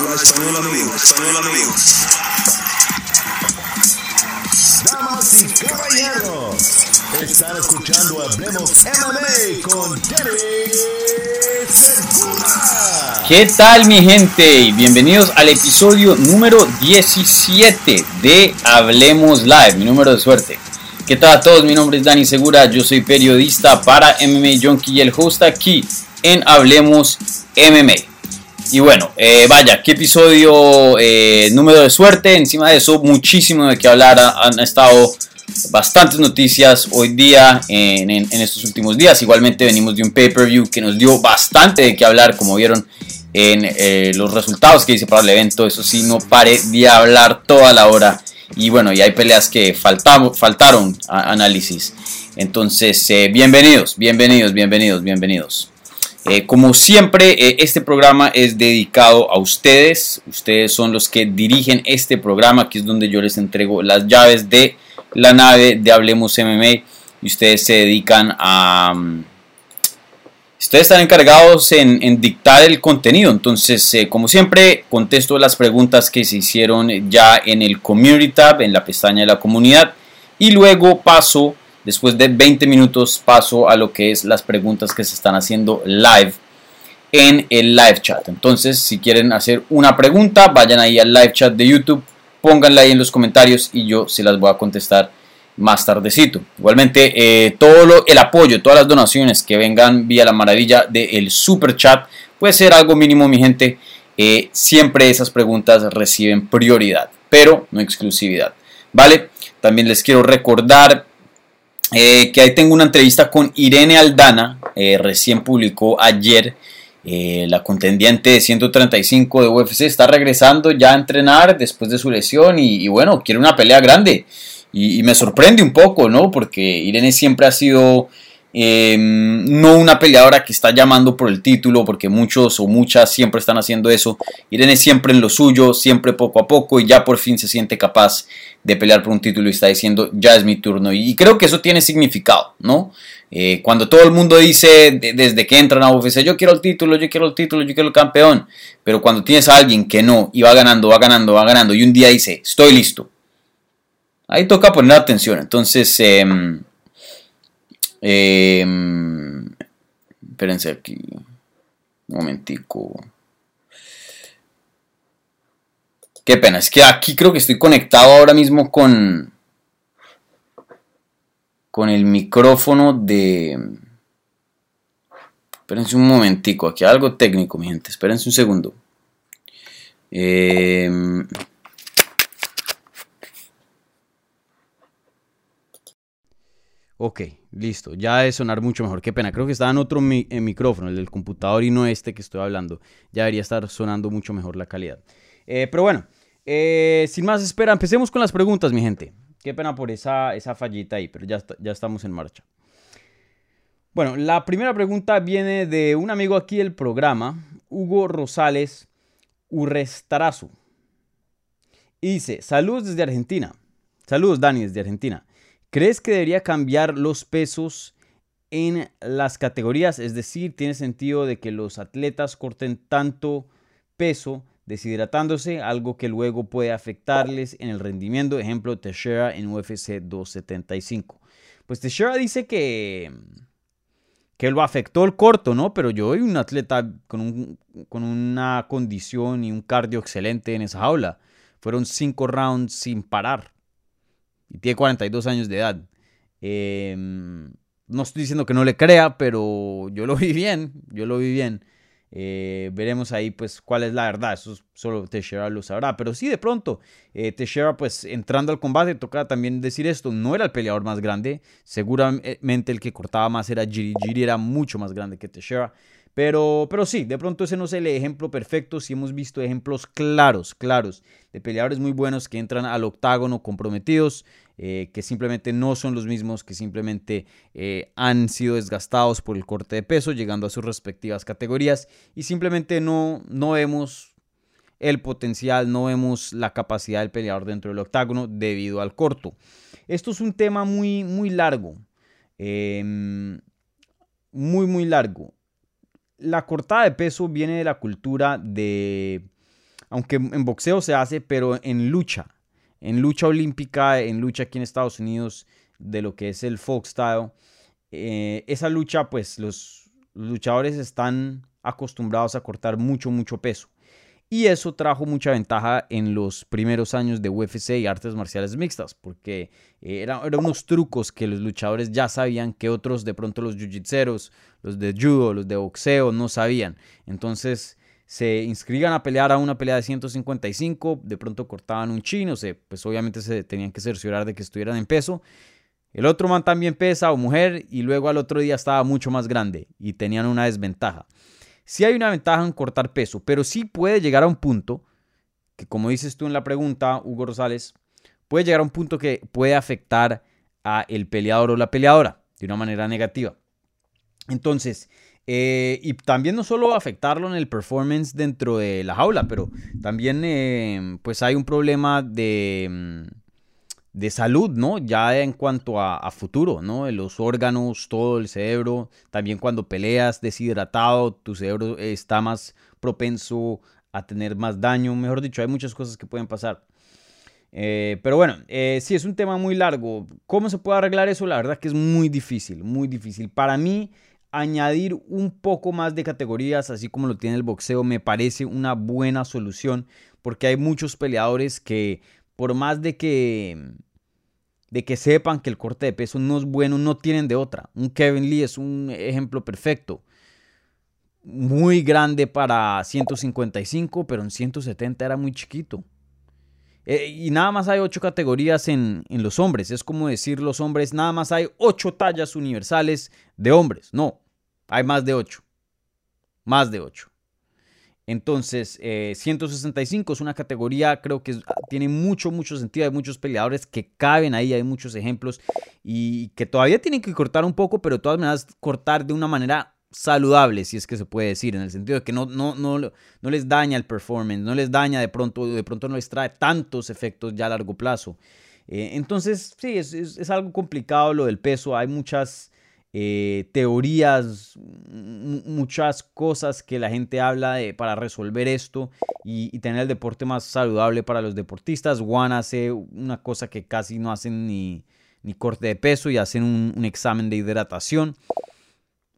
Habla español amigo, español amigo. Damas y caballeros, están escuchando Hablemos MMA con Jerry Segura. ¿Qué tal mi gente? Y bienvenidos al episodio número 17 de Hablemos Live, mi número de suerte. ¿Qué tal a todos? Mi nombre es Dani Segura, yo soy periodista para MMA Junkie y el host aquí en Hablemos MMA. Y bueno, eh, vaya, qué episodio eh, número de suerte. Encima de eso, muchísimo de qué hablar. Han estado bastantes noticias hoy día, en, estos últimos días. Igualmente venimos de un pay-per-view que nos dio bastante de qué hablar, como vieron en eh, los resultados que hice para el evento. Eso sí, no paré de hablar toda la hora. Y bueno, y hay peleas que faltamos, faltaron análisis. Entonces, eh, bienvenidos, bienvenidos, bienvenidos, bienvenidos. Eh, como siempre, eh, este programa es dedicado a ustedes. Ustedes son los que dirigen este programa, que es donde yo les entrego las llaves de la nave de Hablemos MMA. Y ustedes se dedican a... mm, Ustedes están encargados en, en dictar el contenido. Entonces, eh, como siempre, contesto las preguntas que se hicieron ya en el Community Tab, en la pestaña de la comunidad. Y luego paso, después de 20 minutos, paso a lo que es las preguntas que se están haciendo live en el live chat. Entonces, si quieren hacer una pregunta, vayan ahí al live chat de YouTube, pónganla ahí en los comentarios y yo se las voy a contestar más tardecito. Igualmente, eh, todo el apoyo, todas las donaciones que vengan vía la maravilla del super chat, puede ser algo mínimo, mi gente. Eh, siempre esas preguntas reciben prioridad, pero no exclusividad. ¿Vale? También les quiero recordar eh, que ahí tengo una entrevista con Irene Aldana, eh, recién publicó ayer. eh, la contendiente de 135 de UFC está regresando ya a entrenar después de su lesión y, bueno, quiere una pelea grande. Y me sorprende un poco, ¿no? Porque Irene siempre ha sido eh, no una peleadora que está llamando por el título, porque muchos o muchas siempre están haciendo eso. Irene siempre en lo suyo, siempre poco a poco y ya por fin se siente capaz de pelear por un título y está diciendo ya es mi turno. Y creo que eso tiene significado, ¿no? Eh, cuando todo el mundo dice de- desde que entran a UFC, yo quiero el título, yo quiero el título, yo quiero el campeón. Pero cuando tienes a alguien que no y va ganando, va ganando, va ganando y un día dice estoy listo. Ahí toca poner atención. Entonces, em, em, espérense aquí. Un momentico. Qué pena, es que aquí creo que estoy conectado ahora mismo con con el micrófono de Espérense un momentico, aquí hay algo técnico, mi gente. Espérense un segundo. Em, Ok, listo. Ya debe sonar mucho mejor. Qué pena. Creo que estaba en otro eh, micrófono, el del computador y no este que estoy hablando. Ya debería estar sonando mucho mejor la calidad. Eh, pero bueno, eh, sin más espera, empecemos con las preguntas, mi gente. Qué pena por esa, esa fallita ahí, pero ya, ya estamos en marcha. Bueno, la primera pregunta viene de un amigo aquí del programa, Hugo Rosales Urrestarazu. Dice, saludos desde Argentina. Saludos, Dani, desde Argentina. ¿Crees que debería cambiar los pesos en las categorías? Es decir, ¿tiene sentido de que los atletas corten tanto peso deshidratándose, algo que luego puede afectarles en el rendimiento? Ejemplo, Teixeira en UFC 275. Pues Teixeira dice que, que lo afectó el corto, ¿no? Pero yo soy un atleta con, un- con una condición y un cardio excelente en esa jaula. Fueron cinco rounds sin parar y tiene 42 años de edad. Eh, no estoy diciendo que no le crea, pero yo lo vi bien, yo lo vi bien. Eh, veremos ahí pues cuál es la verdad, eso solo Teixeira lo sabrá, pero sí de pronto eh, Teixeira pues entrando al combate toca también decir esto, no era el peleador más grande, seguramente el que cortaba más era Giri, Giri era mucho más grande que Teixeira, pero, pero sí, de pronto ese no es el ejemplo perfecto. Sí hemos visto ejemplos claros, claros, de peleadores muy buenos que entran al octágono comprometidos, eh, que simplemente no son los mismos, que simplemente eh, han sido desgastados por el corte de peso, llegando a sus respectivas categorías, y simplemente no, no vemos el potencial, no vemos la capacidad del peleador dentro del octágono debido al corto. Esto es un tema muy, muy largo. eh, muy, muy largo la cortada de peso viene de la cultura de aunque en boxeo se hace, pero en lucha, en lucha olímpica, en lucha aquí en Estados Unidos, de lo que es el folk style, eh, esa lucha, pues los luchadores están acostumbrados a cortar mucho, mucho peso. Y eso trajo mucha ventaja en los primeros años de UFC y artes marciales mixtas, porque eh, eran, unos trucos que los luchadores ya sabían que otros, de pronto los jiu-jitseros, los de judo, los de boxeo, no sabían. Entonces se inscribían a pelear a una pelea de 155, de pronto cortaban un chino, se, pues obviamente se tenían que cerciorar de que estuvieran en peso. El otro man también pesa o mujer y luego al otro día estaba mucho más grande y tenían una desventaja. Sí hay una ventaja en cortar peso, pero sí puede llegar a un punto que, como dices tú en la pregunta, Hugo Rosales, puede llegar a un punto que puede afectar a el peleador o la peleadora de una manera negativa. Entonces, eh, y también no solo afectarlo en el performance dentro de la jaula, pero también eh, pues hay un problema de, mm, de salud, ¿no? Ya en cuanto a, futuro, ¿no? Los órganos, todo el cerebro, también cuando peleas deshidratado, tu cerebro está más propenso a tener más daño, mejor dicho, hay muchas cosas que pueden pasar. Eh, pero bueno, eh, sí, es un tema muy largo. ¿Cómo se puede arreglar eso? La verdad que es muy difícil, muy difícil. Para mí, añadir un poco más de categorías, así como lo tiene el boxeo, me parece una buena solución, porque hay muchos peleadores que por más de que, de que sepan que el corte de peso no es bueno, no tienen de otra. Un Kevin Lee es un ejemplo perfecto. Muy grande para 155, pero en 170 era muy chiquito. Eh, y nada más hay ocho categorías en, en, los hombres. Es como decir los hombres, nada más hay ocho tallas universales de hombres. No, hay más de ocho. Más de ocho. Entonces, 165 eh, es una categoría, creo que tiene mucho, mucho sentido. Hay muchos peleadores que caben ahí, hay muchos ejemplos y que todavía tienen que cortar un poco, pero de todas maneras cortar de una manera saludable, si es que se puede decir, en el sentido de que no, no, no, no les daña el performance, no les daña de pronto, de pronto no les trae tantos efectos ya a largo plazo. Eh, entonces, sí, es, es, algo complicado lo del peso, hay muchas eh, teorías, muchas cosas que la gente habla de, para resolver esto y, tener el deporte más saludable para los deportistas. Juan hace una cosa que casi no hacen ni, ni corte de peso y hacen un, examen de hidratación.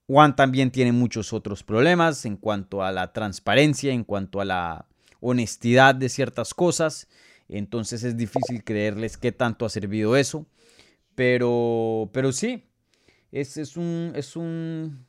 Juan también tiene muchos otros problemas en cuanto a la transparencia, en cuanto a la honestidad de ciertas cosas. Entonces es difícil creerles qué tanto ha servido eso. Pero, pero sí, es, un, es, un,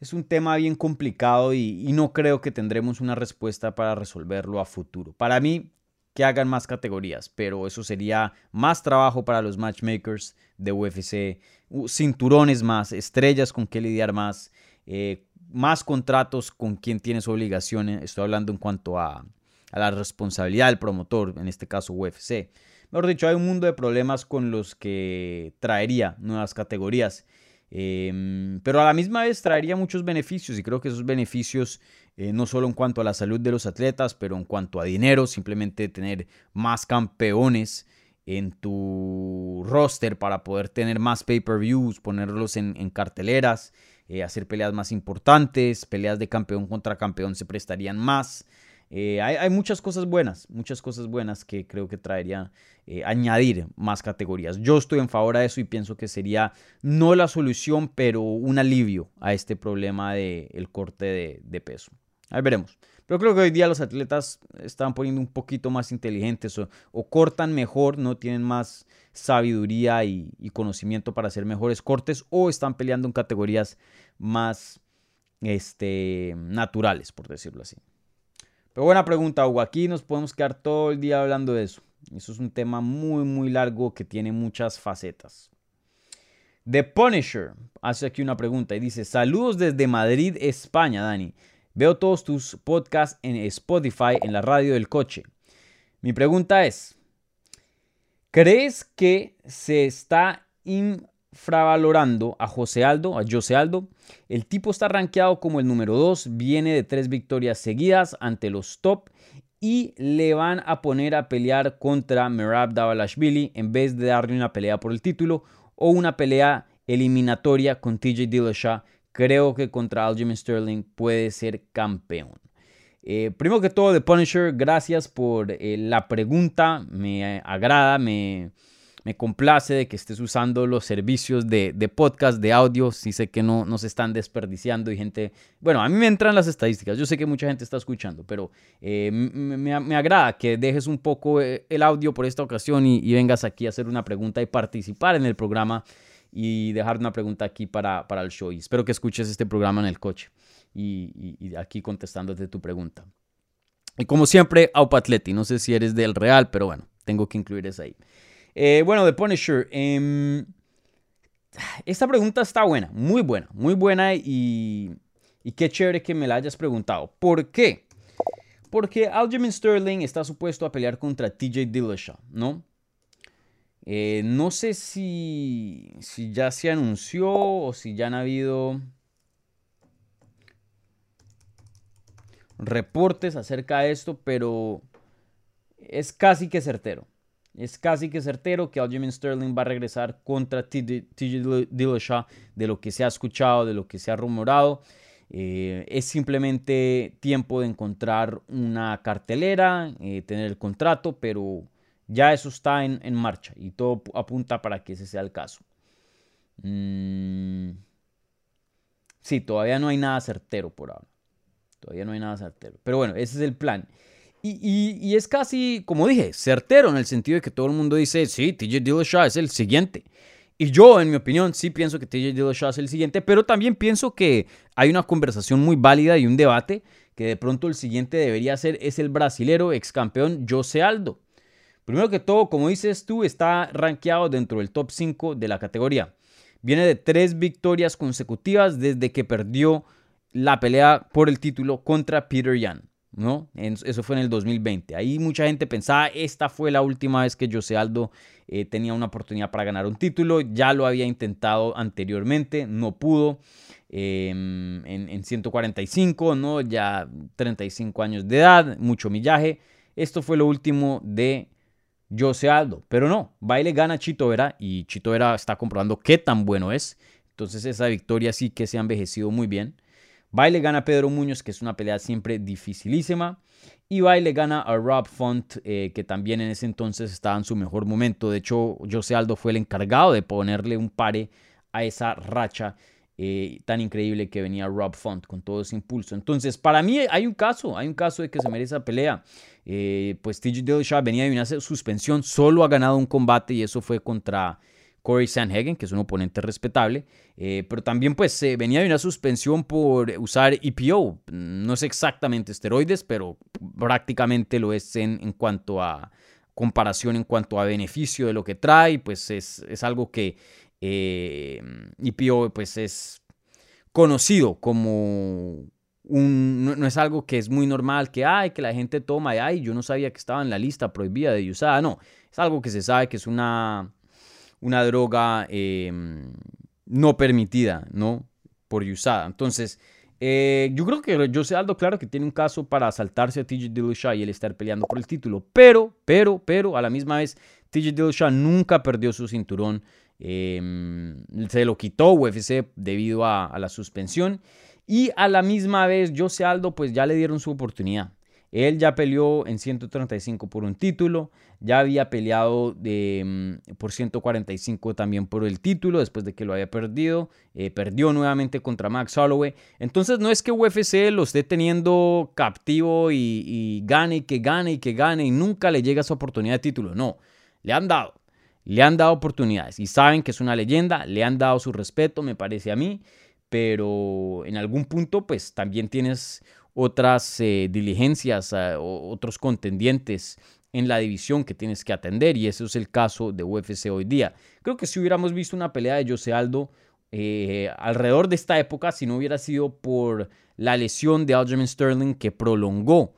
es un tema bien complicado y, no creo que tendremos una respuesta para resolverlo a futuro. Para mí, que hagan más categorías, pero eso sería más trabajo para los matchmakers de UFC, cinturones más, estrellas con que lidiar más, eh, más contratos con quien tienes obligaciones. Estoy hablando en cuanto a, a la responsabilidad del promotor, en este caso UFC. Mejor dicho, hay un mundo de problemas con los que traería nuevas categorías. Em, pero a la misma vez traería muchos beneficios y creo que esos beneficios eh, no solo en cuanto a la salud de los atletas, pero en cuanto a dinero, simplemente tener más campeones en tu roster para poder tener más pay-per-views, ponerlos en, carteleras, eh, hacer peleas más importantes, peleas de campeón contra campeón se prestarían más. Eh, hay, muchas cosas buenas, muchas cosas buenas que creo que traería eh, añadir más categorías. Yo estoy en favor de eso y pienso que sería no la solución, pero un alivio a este problema del el corte de, peso. Ahí veremos. Pero creo que hoy día los atletas están poniendo un poquito más inteligentes o, cortan mejor, no tienen más sabiduría y, y, conocimiento para hacer mejores cortes o están peleando en categorías más este, naturales, por decirlo así. Pero buena pregunta, Hugo. Aquí nos podemos quedar todo el día hablando de eso. Eso es un tema muy, muy largo que tiene muchas facetas. The Punisher hace aquí una pregunta y dice, saludos desde Madrid, España, Dani. Veo todos tus podcasts en Spotify, en la radio del coche. Mi pregunta es, ¿crees que se está infravalorando a José Aldo, a José Aldo. El tipo está rankeado como el número 2, viene de tres victorias seguidas ante los top y le van a poner a pelear contra Merab Davalashvili en vez de darle una pelea por el título o una pelea eliminatoria con TJ Dillashaw. Creo que contra Aljamain Sterling puede ser campeón. Eh, primero que todo, The Punisher, gracias por eh, la pregunta. Me agrada, me, me complace de que estés usando los servicios de, podcast, de audio. Sí sé que no, nos se están desperdiciando y gente... Bueno, a mí me entran las estadísticas. Yo sé que mucha gente está escuchando, pero eh, me, agrada que dejes un poco eh, el audio por esta ocasión y, vengas aquí a hacer una pregunta y participar en el programa y dejar una pregunta aquí para, para el show. Y espero que escuches este programa en el coche y, y aquí contestándote tu pregunta. Y como siempre, Aupa Atleti. No sé si eres del Real, pero bueno, tengo que incluir eso ahí. Eh, bueno, The Punisher. Em, esta pregunta está buena, muy buena, muy buena y, qué chévere que me la hayas preguntado. ¿Por qué? Porque Aljamain Sterling está supuesto a pelear contra TJ Dillashaw, ¿no? Eh, no sé si, si ya se anunció o si ya han habido reportes acerca de esto, pero es casi que certero. Es casi que certero que Aljamain Sterling va a regresar contra TJ Dillashaw de lo que se ha escuchado, de lo que se ha rumorado. Eh, es simplemente tiempo de encontrar una cartelera, eh, tener el contrato, pero ya eso está en, marcha y todo apunta para que ese sea el caso. Mm, sí, todavía no hay nada certero por ahora. Todavía no hay nada certero. Pero bueno, ese es el plan. Y, es casi, como dije, certero en el sentido de que todo el mundo dice, sí, TJ Dillashaw es el siguiente. Y yo, en mi opinión, sí pienso que TJ Dillashaw es el siguiente, pero también pienso que hay una conversación muy válida y un debate que de pronto el siguiente debería ser es el brasilero ex campeón José Aldo. Primero que todo, como dices tú, está rankeado dentro del top 5 de la categoría. Viene de tres victorias consecutivas desde que perdió la pelea por el título contra Peter Yan. ¿No? Eso fue en el 2020. Ahí mucha gente pensaba, esta fue la última vez que José Aldo eh, tenía una oportunidad para ganar un título. Ya lo había intentado anteriormente, no pudo. Em, en, 145, ¿no? Ya 35 años de edad, mucho millaje. Esto fue lo último de José Aldo. Pero no, baile gana Chito Vera y Chito Vera está comprobando qué tan bueno es. Entonces esa victoria sí que se ha envejecido muy bien. Baile gana a Pedro Muñoz, que es una pelea siempre dificilísima. Y Baile gana a Rob Font, eh, que también en ese entonces estaba en su mejor momento. De hecho, José Aldo fue el encargado de ponerle un pare a esa racha eh, tan increíble que venía Rob Font con todo ese impulso. Entonces, para mí hay un caso, hay un caso de que se merece esa pelea. Eh, pues TJ Dillashaw venía de una suspensión, solo ha ganado un combate y eso fue contra Corey Sanhagen, que es un oponente respetable, eh, pero también pues se venía de una suspensión por usar EPO, no es exactamente esteroides, pero prácticamente lo es en, cuanto a comparación, en cuanto a beneficio de lo que trae, pues es, algo que eh, EPO pues es conocido como un, no, es algo que es muy normal que hay, que la gente toma y ay, yo no sabía que estaba en la lista prohibida de usar, no, es algo que se sabe que es una una droga em, no permitida, ¿no? Por usada. Entonces, eh, yo creo que José Aldo, claro que tiene un caso para saltarse a TJ Dillashaw y él estar peleando por el título. Pero, pero, pero, a la misma vez, TJ Dillashaw nunca perdió su cinturón. Em, se lo quitó UFC debido a, a, la suspensión. Y a la misma vez, José Aldo, pues ya le dieron su oportunidad. Él ya peleó en 135 por un título, ya había peleado de, mm, por 145 también por el título después de que lo había perdido, eh, perdió nuevamente contra Max Holloway. Entonces no es que UFC lo esté teniendo captivo y, y gane y que gane y que gane y nunca le llega esa oportunidad de título, no, le han dado. Le han dado oportunidades y saben que es una leyenda, le han dado su respeto, me parece a mí, pero en algún punto pues también tienes otras eh, diligencias, ah, otros contendientes en la división que tienes que atender y eso es el caso de UFC hoy día. Creo que si hubiéramos visto una pelea de Jose Aldo eh, alrededor de esta época, si no hubiera sido por la lesión de Aljamain Sterling que prolongó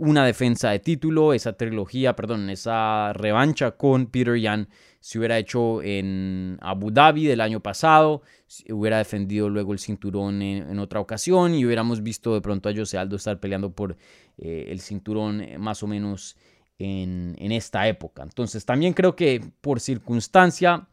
una defensa de título, esa trilogía, perdón, esa revancha con Peter Yan se hubiera hecho en Abu Dhabi del año pasado, hubiera defendido luego el cinturón en, otra ocasión y hubiéramos visto de pronto a Jose Aldo estar peleando por eh, el cinturón más o menos en, esta época. Entonces también creo que por circunstancia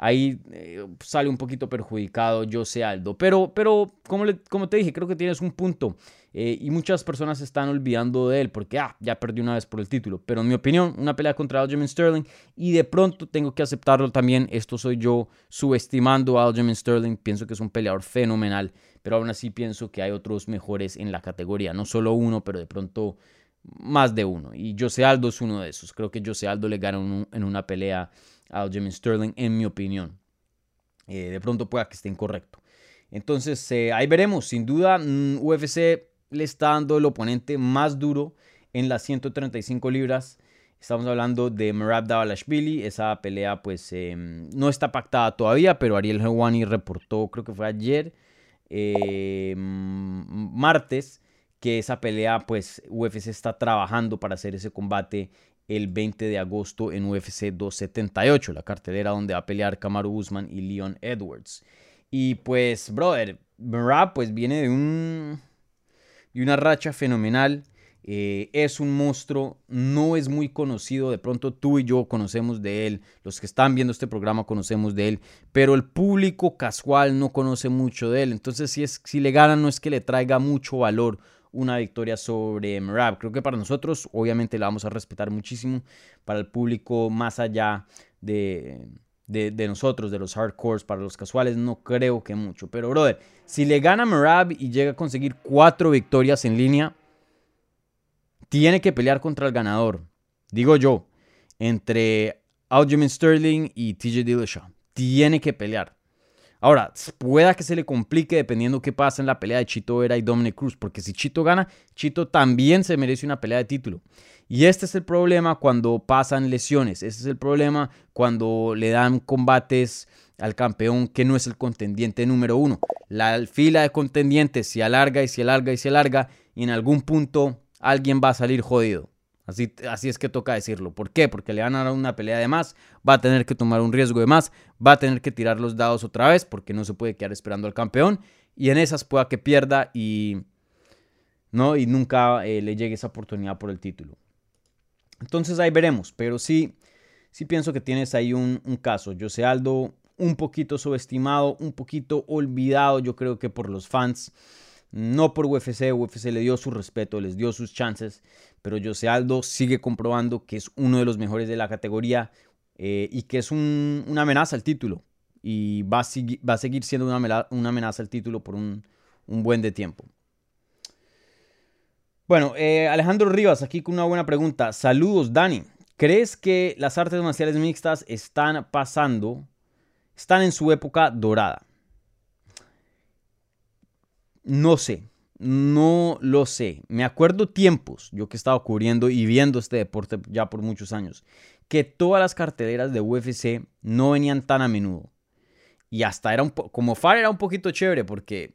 ahí eh, sale un poquito perjudicado Jose Aldo. Pero, pero como, como te dije, creo que tienes un punto. Eh, y muchas personas se están olvidando de él porque ah, ya perdió una vez por el título. Pero en mi opinión, una pelea contra Aljamain Sterling y de pronto tengo que aceptarlo también. Esto soy yo subestimando a Aljamain Sterling. Pienso que es un peleador fenomenal, pero aún así pienso que hay otros mejores en la categoría. No solo uno, pero de pronto más de uno. Y Jose Aldo es uno de esos. Creo que Jose Aldo le gana en una pelea a Aljamain Sterling, en mi opinión. Eh, de pronto pueda que esté incorrecto. Entonces, eh, ahí veremos. Sin duda, mm, UFC le está dando el oponente más duro en las 135 libras. Estamos hablando de Merab Davalashvili. Esa pelea pues em, no está pactada todavía, pero Ariel Helwani reportó, creo que fue ayer, em, martes, que esa pelea pues UFC está trabajando para hacer ese combate el 20 de agosto en UFC 278, la cartelera donde va a pelear Kamaru Usman y Leon Edwards. Y pues, brother, Merab pues viene de un y una racha fenomenal. Eh, es un monstruo, no es muy conocido, de pronto tú y yo conocemos de él, los que están viendo este programa conocemos de él, pero el público casual no conoce mucho de él, entonces si, es, si le ganan no es que le traiga mucho valor una victoria sobre Merab, creo que para nosotros obviamente la vamos a respetar muchísimo, para el público más allá de, de, nosotros, de los hardcores, para los casuales, no creo que mucho. Pero, brother, si le gana Merab y llega a conseguir cuatro victorias en línea, tiene que pelear contra el ganador. Digo yo, entre Aljamain Sterling y TJ Dillashaw. Tiene que pelear. Ahora, pueda que se le complique dependiendo qué pasa en la pelea de Chito Vera y Dominic Cruz, porque si Chito gana, Chito también se merece una pelea de título. Y este es el problema cuando pasan lesiones, este es el problema cuando le dan combates al campeón que no es el contendiente número uno. La fila de contendientes se alarga y se alarga y se alarga y en algún punto alguien va a salir jodido. Así, así, es que toca decirlo. ¿Por qué? Porque le van a dar una pelea de más, va a tener que tomar un riesgo de más, va a tener que tirar los dados otra vez porque no se puede quedar esperando al campeón y en esas pueda que pierda y, ¿no? y nunca eh, le llegue esa oportunidad por el título. Entonces ahí veremos, pero sí, sí pienso que tienes ahí un, un caso. José Aldo un poquito subestimado, un poquito olvidado yo creo que por los fans. No por UFC, UFC le dio su respeto, les dio sus chances, pero José Aldo sigue comprobando que es uno de los mejores de la categoría eh, y que es una amenaza al título. Y va a, va a seguir siendo una, amenaza al título por un, buen de tiempo. Bueno, eh, Alejandro Rivas, aquí con una buena pregunta. Saludos, Dani. ¿Crees que las artes marciales mixtas están pasando, están en su época dorada? No sé, no lo sé. Me acuerdo tiempos, yo que he estado cubriendo y viendo este deporte ya por muchos años, que todas las carteleras de UFC no venían tan a menudo. Y hasta era un poco, como FAR era un poquito chévere porque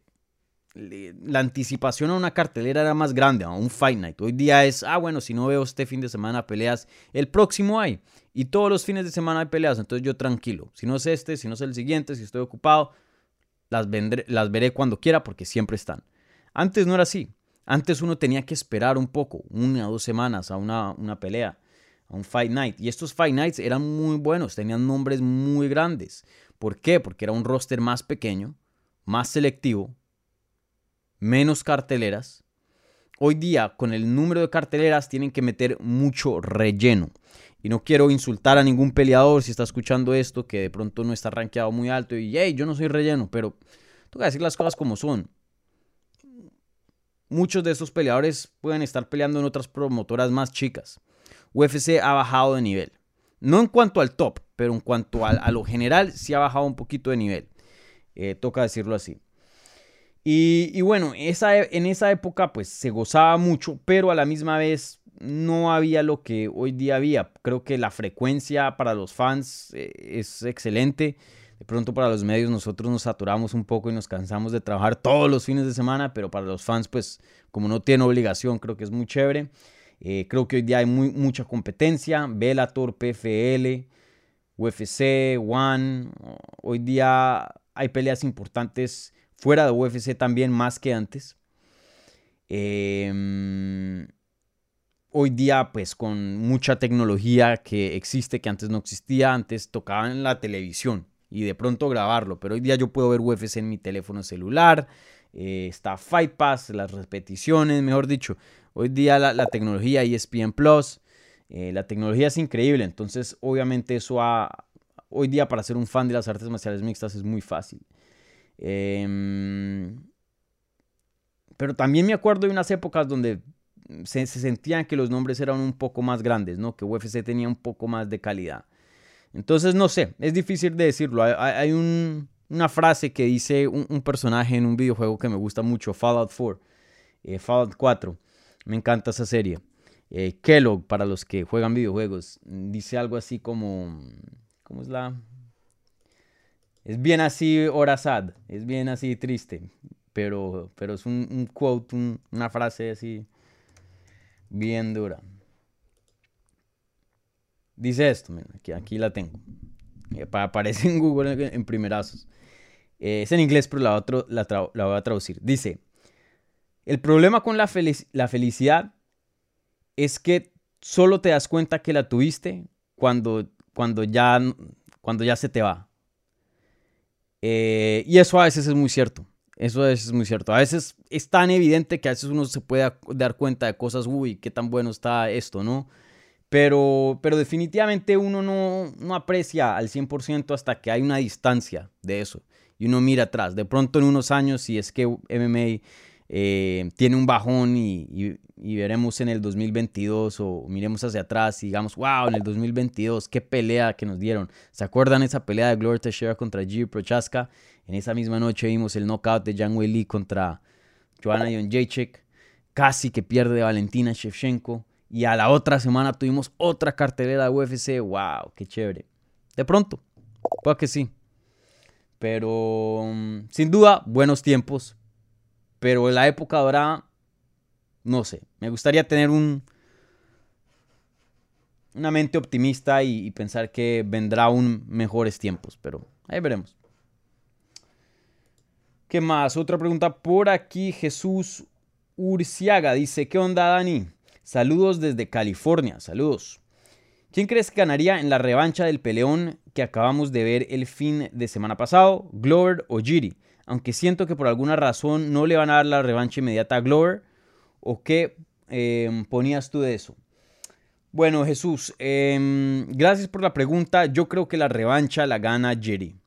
la anticipación a una cartelera era más grande, a un Fight Night. Hoy día es, ah, bueno, si no veo este fin de semana peleas, el próximo hay. Y todos los fines de semana hay peleas, entonces yo tranquilo. Si no es este, si no es el siguiente, si estoy ocupado, las, las veré cuando quiera porque siempre están. Antes no era así. Antes uno tenía que esperar un poco, una o dos semanas a una, una pelea, a un Fight Night. Y estos Fight Nights eran muy buenos, tenían nombres muy grandes. ¿Por qué? Porque era un roster más pequeño, más selectivo, menos carteleras. Hoy día, con el número de carteleras, tienen que meter mucho relleno. Y no quiero insultar a ningún peleador si está escuchando esto, que de pronto no está rankeado muy alto y, hey, yo no soy relleno, pero tengo que decir las cosas como son. Muchos de estos peleadores pueden estar peleando en otras promotoras más chicas. UFC ha bajado de nivel. No en cuanto al top, pero en cuanto a, lo general, sí ha bajado un poquito de nivel. Eh, toca decirlo así. Y, bueno, esa, en esa época pues se gozaba mucho, pero a la misma vez no había lo que hoy día había. Creo que la frecuencia para los fans eh, es excelente. De pronto para los medios nosotros nos saturamos un poco y nos cansamos de trabajar todos los fines de semana, pero para los fans pues como no tiene obligación creo que es muy chévere. Eh, creo que hoy día hay muy, mucha competencia. Bellator, PFL, UFC, One. Hoy día hay peleas importantes fuera de UFC también más que antes. Eh, hoy día pues con mucha tecnología que existe, que antes no existía, antes tocaba en la televisión y de pronto grabarlo, pero hoy día yo puedo ver UFC en mi teléfono celular, eh, está Fight Pass, las repeticiones, mejor dicho, hoy día la, tecnología ESPN Plus, eh, la tecnología es increíble, entonces obviamente eso hoy día para ser un fan de las artes marciales mixtas es muy fácil. Em, pero también me acuerdo de unas épocas donde se, sentían que los nombres eran un poco más grandes, ¿no? Que UFC tenía un poco más de calidad. Entonces, no sé, es difícil de decirlo. Hay, una frase que dice un, personaje en un videojuego que me gusta mucho, Fallout 4, eh, Fallout 4. Me encanta esa serie. Eh, Kellogg, para los que juegan videojuegos, dice algo así como... ¿Cómo es la...? Es bien así hora sad, es bien así triste, pero, pero es un, quote, una frase así bien dura. Dice esto, aquí, aquí la tengo. Eh, aparece en Google en primerazos. Eh, es en inglés, pero la, otro, la, voy a traducir. Dice, el problema con la, la felicidad es que solo te das cuenta que la tuviste cuando, cuando, ya, cuando ya se te va. Eh, y eso a veces es muy cierto. Eso a veces es muy cierto. A veces es tan evidente que a veces uno se puede dar cuenta de cosas, uy, qué tan bueno está esto, ¿no? Pero, pero definitivamente uno no, no aprecia al 100% hasta que hay una distancia de eso y uno mira atrás. De pronto en unos años, si es que MMA eh, tiene un bajón y, veremos en el 2022 o miremos hacia atrás y digamos, wow, en el 2022, qué pelea que nos dieron. ¿Se acuerdan esa pelea de Gloria Teixeira contra Jiri Prochaska? En esa misma noche vimos el knockout de Wei Lee contra Joanna Jędrzejczyk. Casi que pierde Valentina Shevchenko. Y a la otra semana tuvimos otra cartelera de UFC. ¡Wow! ¡Qué chévere! De pronto. Puede que sí. Pero mm, sin duda, buenos tiempos. Pero en la época dorada, no sé. Me gustaría tener un, una mente optimista y, y pensar que vendrá un mejores tiempos. Pero ahí veremos. ¿Qué más? Otra pregunta por aquí. Jesús Urciaga dice, ¿qué onda Dani? Saludos desde California, saludos. ¿Quién crees que ganaría en la revancha del peleón que acabamos de ver el fin de semana pasado? ¿Glover o Giri? Aunque siento que por alguna razón no le van a dar la revancha inmediata a Glover. ¿O qué em, ponías tú de eso? Bueno, Jesús, em, gracias por la pregunta. Yo creo que la revancha la gana Giri.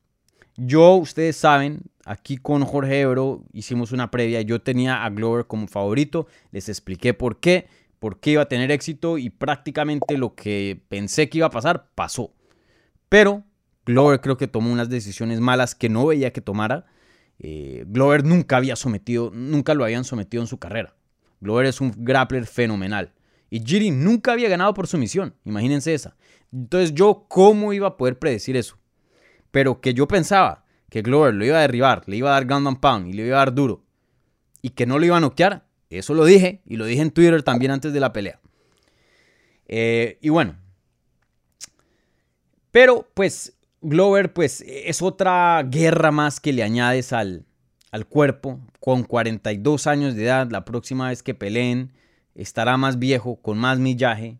Yo, ustedes saben, aquí con Jorge Ebro hicimos una previa. Yo tenía a Glover como favorito. Les expliqué por qué por qué iba a tener éxito y prácticamente lo que pensé que iba a pasar pasó. Pero Glover creo que tomó unas decisiones malas que no veía que tomara. Eh, Glover nunca había sometido, nunca lo habían sometido en su carrera. Glover es un grappler fenomenal. Y Giri nunca había ganado por sumisión. Imagínense esa. Entonces yo, ¿cómo iba a poder predecir eso? Pero que yo pensaba que Glover lo iba a derribar, le iba a dar ground and pound y le iba a dar duro. Y que no lo iba a noquear, eso lo dije y lo dije en Twitter también antes de la pelea. Eh, y bueno. Pero pues Glover pues es otra guerra más que le añades al, al cuerpo. Con 42 años de edad, la próxima vez que peleen estará más viejo, con más millaje.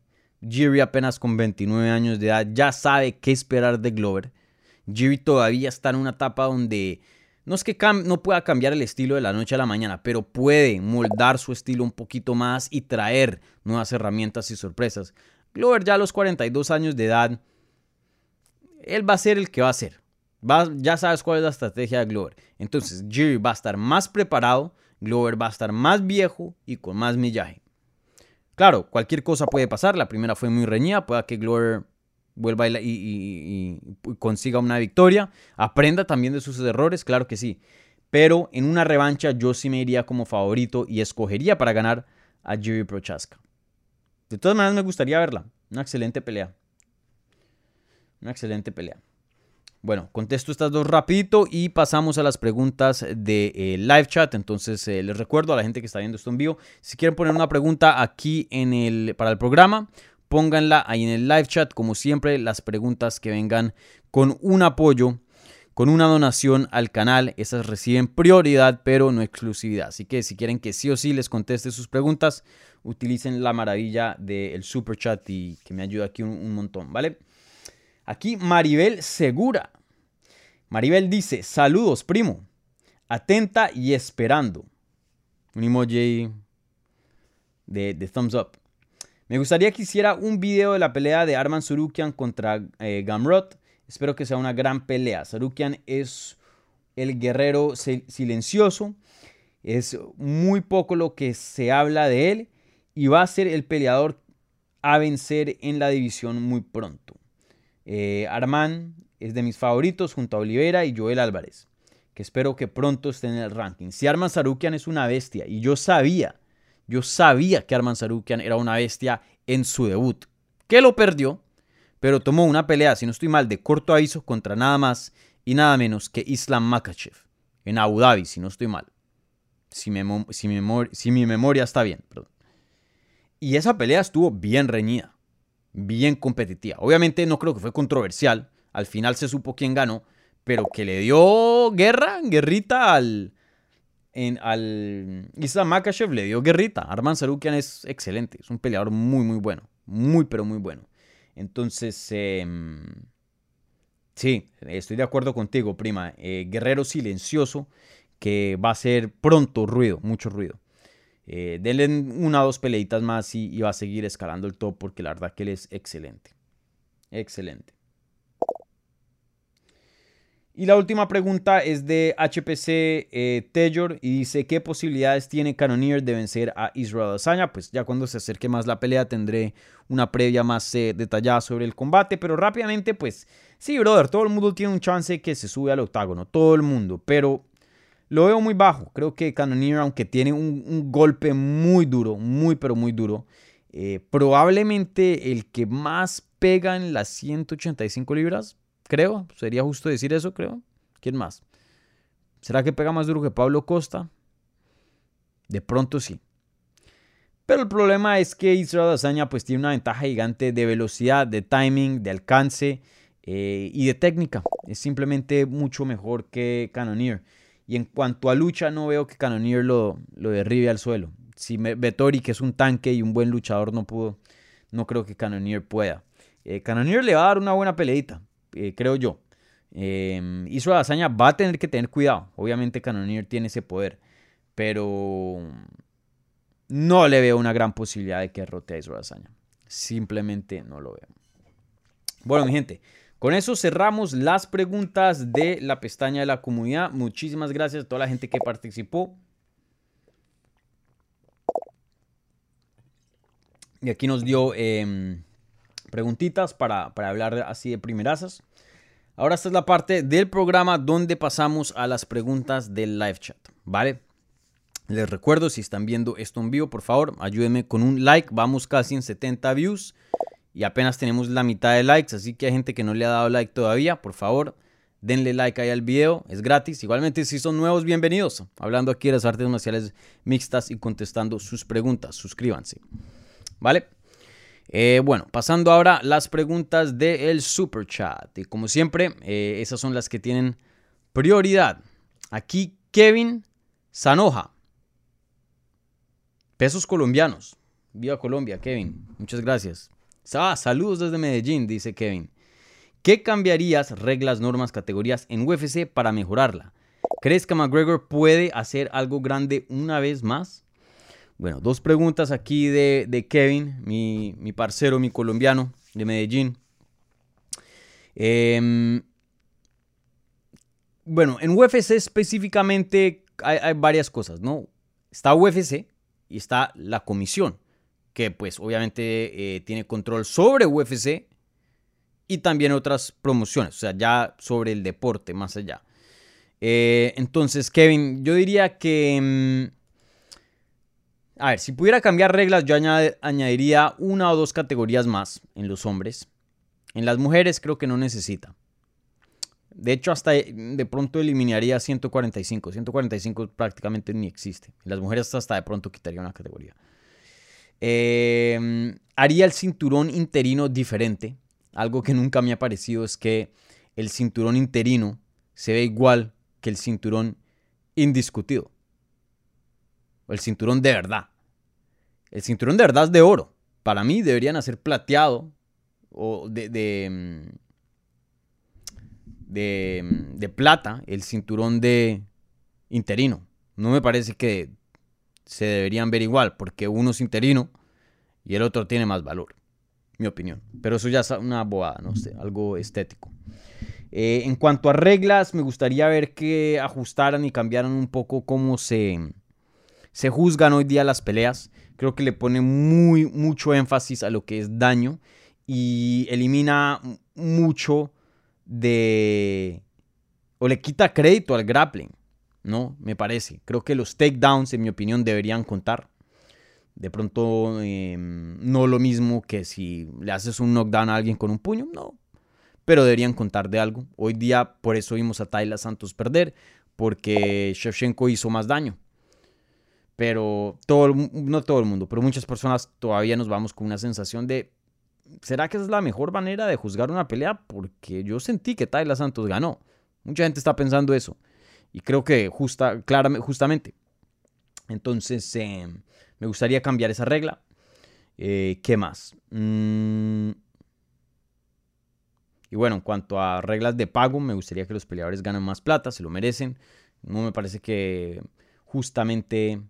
Jiri apenas con 29 años de edad ya sabe qué esperar de Glover. Jiri todavía está en una etapa donde no es que no pueda cambiar el estilo de la noche a la mañana, pero puede moldar su estilo un poquito más y traer nuevas herramientas y sorpresas. Glover ya a los 42 años de edad, él va a ser el que va a ser. ya sabes cuál es la estrategia de Glover. Entonces, Jerry va a estar más preparado, Glover va a estar más viejo y con más millaje. Claro, cualquier cosa puede pasar. La primera fue muy reñida, pueda que Glover vuelva y, consiga una victoria. Aprenda también de sus errores, claro que sí. Pero en una revancha yo sí me iría como favorito y escogería para ganar a Jiri Prochaska. De todas maneras me gustaría verla. Una excelente pelea. Una excelente pelea. Bueno, contesto estas dos rapidito y pasamos a las preguntas de eh, live chat. Entonces eh, les recuerdo a la gente que está viendo esto en vivo, si quieren poner una pregunta aquí en el, para el programa, pónganla ahí en el live chat. Como siempre, las preguntas que vengan con un apoyo, con una donación al canal, esas reciben prioridad, pero no exclusividad. Así que si quieren que sí o sí les conteste sus preguntas, utilicen la maravilla del super chat y que me ayuda aquí un, montón, ¿vale? Aquí Maribel Segura. Maribel dice, saludos, primo. Atenta y esperando. Un emoji de, de thumbs up. Me gustaría que hiciera un video de la pelea de Arman Surukian contra eh, Gamrot. Espero que sea una gran pelea. Sarukian es el guerrero silencioso. Es muy poco lo que se habla de él. Y va a ser el peleador a vencer en la división muy pronto. Eh, es de mis favoritos junto a Olivera y Joel Álvarez, que espero que pronto estén en el ranking. Si Arman Sarukian es una bestia, y yo sabía, yo sabía que Arman Sarukian era una bestia en su debut, que lo perdió, pero tomó una pelea, si no estoy mal, de corto aviso contra nada más y nada menos que Islam Makachev, en Abu Dhabi, si no estoy mal. Si, si, mi memoria está bien, perdón. Y esa pelea estuvo bien reñida, bien competitiva. Obviamente no creo que fue controversial. Al final se supo quién ganó, pero que le dio guerra, guerrita al, al Islam Makachev le dio guerrita. Arman Sarukian es excelente, es un peleador muy, muy bueno. Muy, pero muy bueno. Entonces, em, sí, estoy de acuerdo contigo, prima. Eh, guerrero silencioso que va a hacer pronto ruido, mucho ruido. Eh, denle una o dos peleitas más y, va a seguir escalando el top porque la verdad que él es excelente. Excelente. Y la última pregunta es de HPC eh, Taylor y dice, ¿qué posibilidades tiene Cannonier de vencer a Israel Azaña? Pues ya cuando se acerque más la pelea tendré una previa más eh, detallada sobre el combate, pero rápidamente pues sí, brother, todo el mundo tiene un chance que se sube al octágono, todo el mundo, pero lo veo muy bajo. Creo que Cannonier, aunque tiene un, golpe muy duro, muy pero muy duro, eh, probablemente el que más pega en las 185 libras, creo. Sería justo decir eso, creo. ¿Quién más? ¿Será que pega más duro que Pablo Costa? De pronto sí. Pero el problema es que Israel Azaña pues tiene una ventaja gigante de velocidad, de timing, de alcance eh, y de técnica. Es simplemente mucho mejor que Cannonier. Y en cuanto a lucha, no veo que Cannonier lo, derribe al suelo. Si Vettori, que es un tanque y un buen luchador, no pudo, no creo que Cannonier pueda. Eh, le va a dar una buena peleita, eh, creo yo. Eh, Israel Hazaña va a tener que tener cuidado. Obviamente Cannonier tiene ese poder, pero no le veo una gran posibilidad de que derrote a Israel Hazaña. Simplemente no lo veo. Bueno, mi gente, con eso cerramos las preguntas de la pestaña de la comunidad. Muchísimas gracias a toda la gente que participó. Y aquí nos dio em, preguntitas para, para, hablar así de primerazas. Ahora esta es la parte del programa donde pasamos a las preguntas del live chat, ¿vale? Les recuerdo, si están viendo esto en vivo, por favor, ayúdenme con un like. Vamos casi en 70 views y apenas tenemos la mitad de likes, así que hay gente que no le ha dado like todavía, por favor, denle like ahí al video, es gratis. Igualmente, si son nuevos, bienvenidos. Hablando aquí de las artes marciales mixtas y contestando sus preguntas, suscríbanse. ¿Vale? Eh, bueno, pasando ahora las preguntas del super chat. Y como siempre, eh, esas son las que tienen prioridad. Aquí Kevin Sanoja. Pesos colombianos. Viva Colombia, Kevin. Muchas gracias. Ah, saludos desde Medellín, dice Kevin. ¿Qué cambiarías, reglas, normas, categorías en UFC para mejorarla? ¿Crees que McGregor puede hacer algo grande una vez más? Bueno, dos preguntas aquí de, Kevin, mi, parcero, mi colombiano de Medellín. Em, bueno, en UFC específicamente hay, varias cosas, ¿no? Está UFC y está la comisión que pues obviamente eh, tiene control sobre UFC y también otras promociones, o sea, ya sobre el deporte más allá. Eh, entonces, Kevin, yo diría que... A ver, si pudiera cambiar reglas, yo añadiría una o dos categorías más en los hombres. En las mujeres creo que no necesita. De hecho, hasta de pronto eliminaría 145. 145 prácticamente ni existe. En las mujeres hasta de pronto quitaría una categoría. Em, haría el cinturón interino diferente. Algo que nunca me ha parecido es que el cinturón interino se ve igual que el cinturón indiscutido. El cinturón de verdad. El cinturón de verdad es de oro. Para mí deberían hacer plateado o de, de, de, de plata el cinturón de interino. No me parece que se deberían ver igual, porque uno es interino y el otro tiene más valor, mi opinión. Pero eso ya es una bobada, no sé, algo estético. Eh, en cuanto a reglas, me gustaría ver que ajustaran y cambiaran un poco cómo se, se juzgan hoy día las peleas. Creo que le pone muy, mucho énfasis a lo que es daño y elimina mucho de... o le quita crédito al grappling, ¿no? Me parece. Creo que los takedowns, en mi opinión, deberían contar. De pronto, em, no lo mismo que si le haces un knockdown a alguien con un puño, no. Pero deberían contar de algo. Hoy día, por eso vimos a Tayla Santos perder, porque Shevchenko hizo más daño. Pero todo, no todo el mundo, pero muchas personas todavía nos vamos con una sensación de, ¿será que esa es la mejor manera de juzgar una pelea? Porque yo sentí que Tayla Santos ganó. Mucha gente está pensando eso. Y creo que justa, claramente, justamente. Entonces, eh, me gustaría cambiar esa regla. Eh, ¿Qué más? Mm. Y bueno, en cuanto a reglas de pago, me gustaría que los peleadores ganen más plata, se lo merecen. No me parece que justamente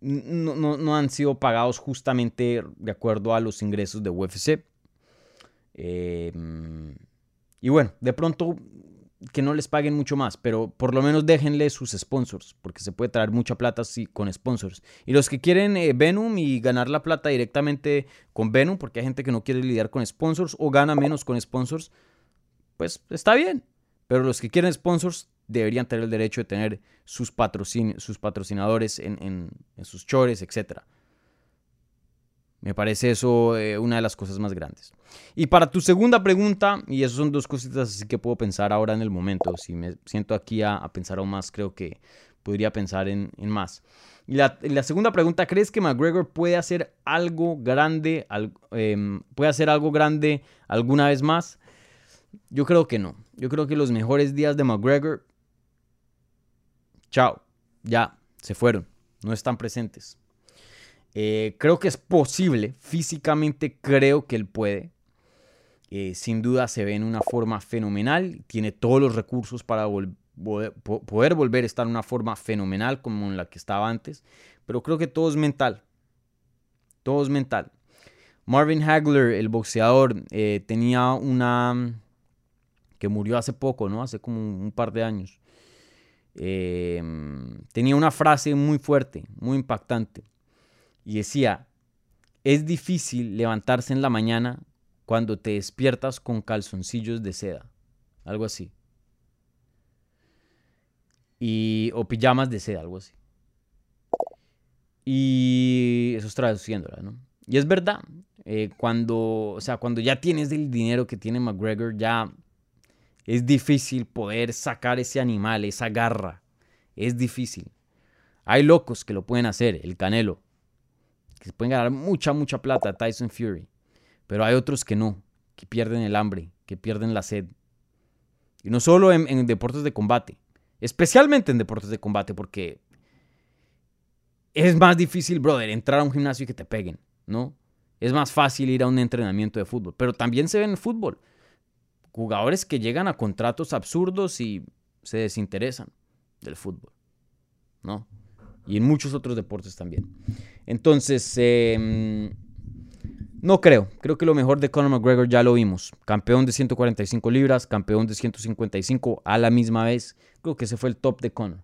no, han sido pagados justamente de acuerdo a los ingresos de UFC. Eh, y bueno, de pronto que no les paguen mucho más, pero por lo menos déjenle sus sponsors, porque se puede traer mucha plata sí, con sponsors. Y los que quieren eh, Venom y ganar la plata directamente con Venom, porque hay gente que no quiere lidiar con sponsors o gana menos con sponsors, pues está bien. Pero los que quieren sponsors deberían tener el derecho de tener sus, sus patrocinadores en, sus chores, etc. Me parece eso eh, una de las cosas más grandes. Y para tu segunda pregunta, y esas son dos cositas así que puedo pensar ahora en el momento, si me siento aquí a, pensar aún más, creo que podría pensar en, más. Y la, segunda pregunta, ¿crees que McGregor puede hacer algo grande, em, puede hacer algo grande alguna vez más? Yo creo que no. Yo creo que los mejores días de McGregor, chao, ya, se fueron, no están presentes. Eh, creo que es posible, físicamente creo que él puede. Eh, sin duda se ve en una forma fenomenal, tiene todos los recursos para poder volver a estar en una forma fenomenal como en la que estaba antes, pero creo que todo es mental, todo es mental. Marvin Hagler, el boxeador, eh, tenía una que murió hace poco, ¿no? Hace como un par de años. Tenía una frase muy fuerte, muy impactante y decía, es difícil levantarse en la mañana cuando te despiertas con calzoncillos de seda, algo así. Y, o pijamas de seda, algo así. Y eso es traduciéndola, ¿no? Y es verdad, eh, cuando, o sea, cuando ya tienes el dinero que tiene McGregor, ya es difícil poder sacar ese animal, esa garra. Es difícil. Hay locos que lo pueden hacer, el Canelo, que pueden ganar mucha, mucha plata, Tyson Fury. Pero hay otros que no, que pierden el hambre, que pierden la sed. Y no solo en, deportes de combate, especialmente en deportes de combate, porque es más difícil, brother, entrar a un gimnasio y que te peguen, ¿no? Es más fácil ir a un entrenamiento de fútbol, pero también se ve en el fútbol. Jugadores que llegan a contratos absurdos y se desinteresan del fútbol, ¿no? y en muchos otros deportes también. Entonces, em, no creo. Creo que lo mejor de Conor McGregor ya lo vimos. Campeón de 145 libras, campeón de 155 a la misma vez. Creo que ese fue el top de Conor.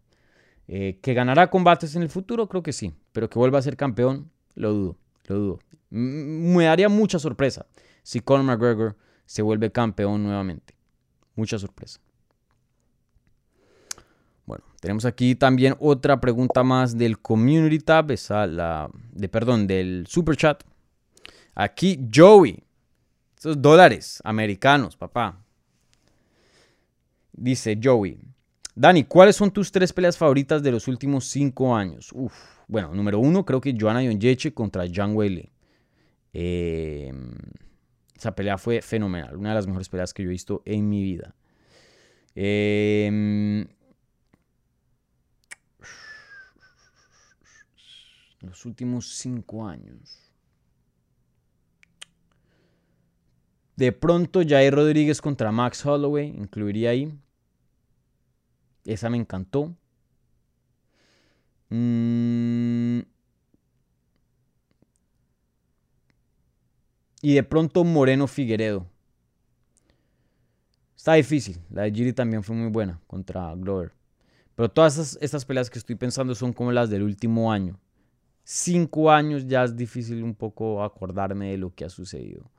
Eh, ¿Que ganará combates en el futuro? Creo que sí. Pero que vuelva a ser campeón, lo dudo. Lo dudo. Me daría mucha sorpresa si Conor McGregor se vuelve campeón nuevamente. Mucha sorpresa. Bueno, tenemos aquí también otra pregunta más del Community Tab, esa la, de, perdón, del Super Chat. Aquí Joey, esos dólares americanos, papá. Dice Joey, Dani, ¿cuáles son tus tres peleas favoritas de los últimos cinco años? Uf, bueno, número uno, creo que Joanna Yonjeche contra John Whaley. Em, esa pelea fue fenomenal, una de las mejores peleas que yo he visto en mi vida. Eh, los últimos cinco años. De pronto Jair Rodríguez contra Max Holloway, incluiría ahí. Esa me encantó. Mm. Y de pronto Moreno Figueredo. Está difícil. La de Giri también fue muy buena contra Glover. Pero todas estas peleas que estoy pensando son como las del último año. Cinco años ya es difícil un poco acordarme de lo que ha sucedido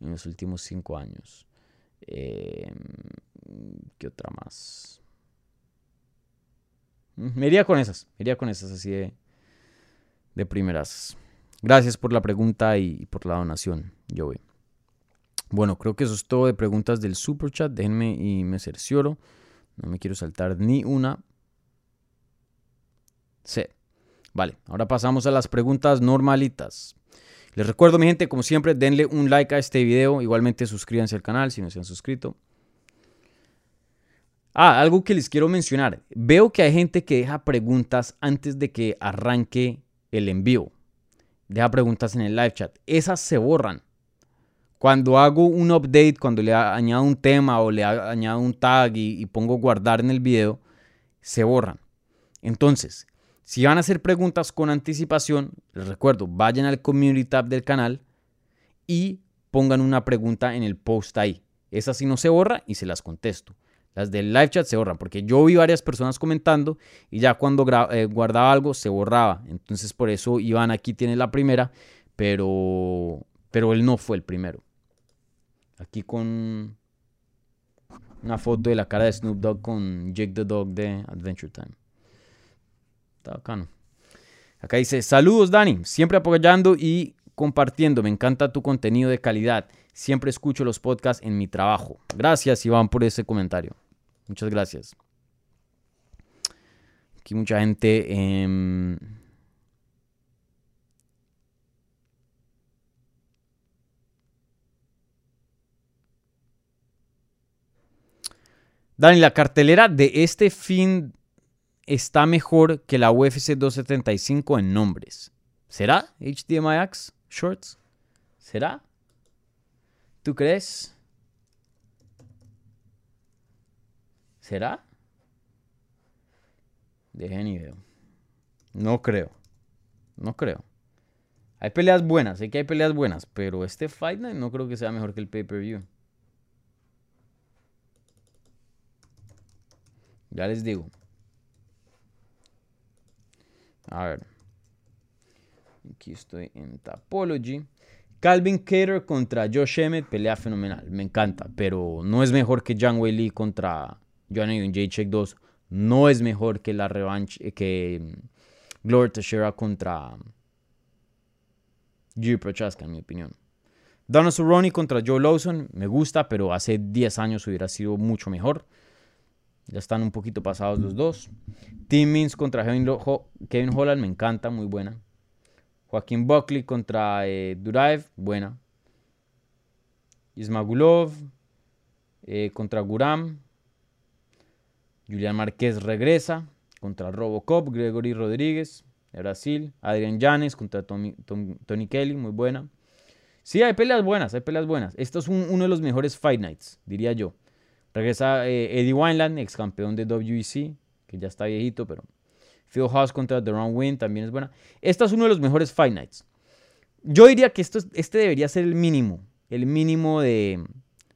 en los últimos cinco años. Em, ¿Qué otra más? Mm, me iría con esas, me iría con esas así de, de primeras. Gracias por la pregunta y por la donación, Joey. Bueno, creo que eso es todo de preguntas del super chat. Déjenme y me cercioro. No me quiero saltar ni una. Sí. Vale, ahora pasamos a las preguntas normalitas. Les recuerdo, mi gente, como siempre, denle un like a este video. Igualmente suscríbanse al canal si no se han suscrito. Ah, algo que les quiero mencionar. Veo que hay gente que deja preguntas antes de que arranque el envío. Deja preguntas en el live chat. Esas se borran. Cuando hago un update, cuando le añado un tema o le añado un tag y, pongo guardar en el video, se borran. Entonces, si van a hacer preguntas con anticipación, les recuerdo, vayan al community tab del canal y pongan una pregunta en el post ahí. Esa sí no se borra y se las contesto. Las del live chat se borran porque yo vi varias personas comentando y ya cuando eh, guardaba algo se borraba. Entonces por eso Iván aquí tiene la primera, pero, pero él no fue el primero. Aquí con una foto de la cara de Snoop Dogg con Jake the Dog de Adventure Time. Está bacano. Acá dice, saludos Dani, siempre apoyando y compartiendo. Me encanta tu contenido de calidad. Siempre escucho los podcasts en mi trabajo. Gracias Iván por ese comentario. Muchas gracias. Aquí mucha gente... Eh, Dani, la cartelera de este fin está mejor que la UFC 275 en nombres. ¿Será HDMI Shorts? ¿Será? ¿Tú crees? ¿Será? Dejen y veo. No creo. No creo. Hay peleas buenas, sé que hay peleas buenas, pero este Fight Night no creo que sea mejor que el pay-per-view. Ya les digo. A ver. Aquí estoy en Tapology. Calvin Cater contra Josh Emmett, pelea fenomenal, me encanta, pero no es mejor que Wei Lee contra Johnny J. Check 2. No es mejor que la revancha eh, que mm, Gloria Teixeira contra Jiri Prochaska, en mi opinión. Donald Cerrone contra Joe Lawson, me gusta, pero hace 10 años hubiera sido mucho mejor. Ya están un poquito pasados los dos. Tim Means contra Kevin Holland, me encanta, muy buena. Joaquín Buckley contra eh, Duraev, buena. Ismagulov eh, contra Guram. Julián Márquez regresa contra Robocop. Gregory Rodríguez de Brasil. Adrián Llanes contra Tony Kelly, muy buena. Sí, hay peleas buenas, hay peleas buenas. Esto es uno de los mejores Fight Nights, diría yo. Regresa eh, Eddie Wineland, ex campeón de WEC, que ya está viejito, pero Phil House contra Deron Win también es buena. Este es uno de los mejores Fight Nights. Yo diría que esto, este debería ser el mínimo, el mínimo de,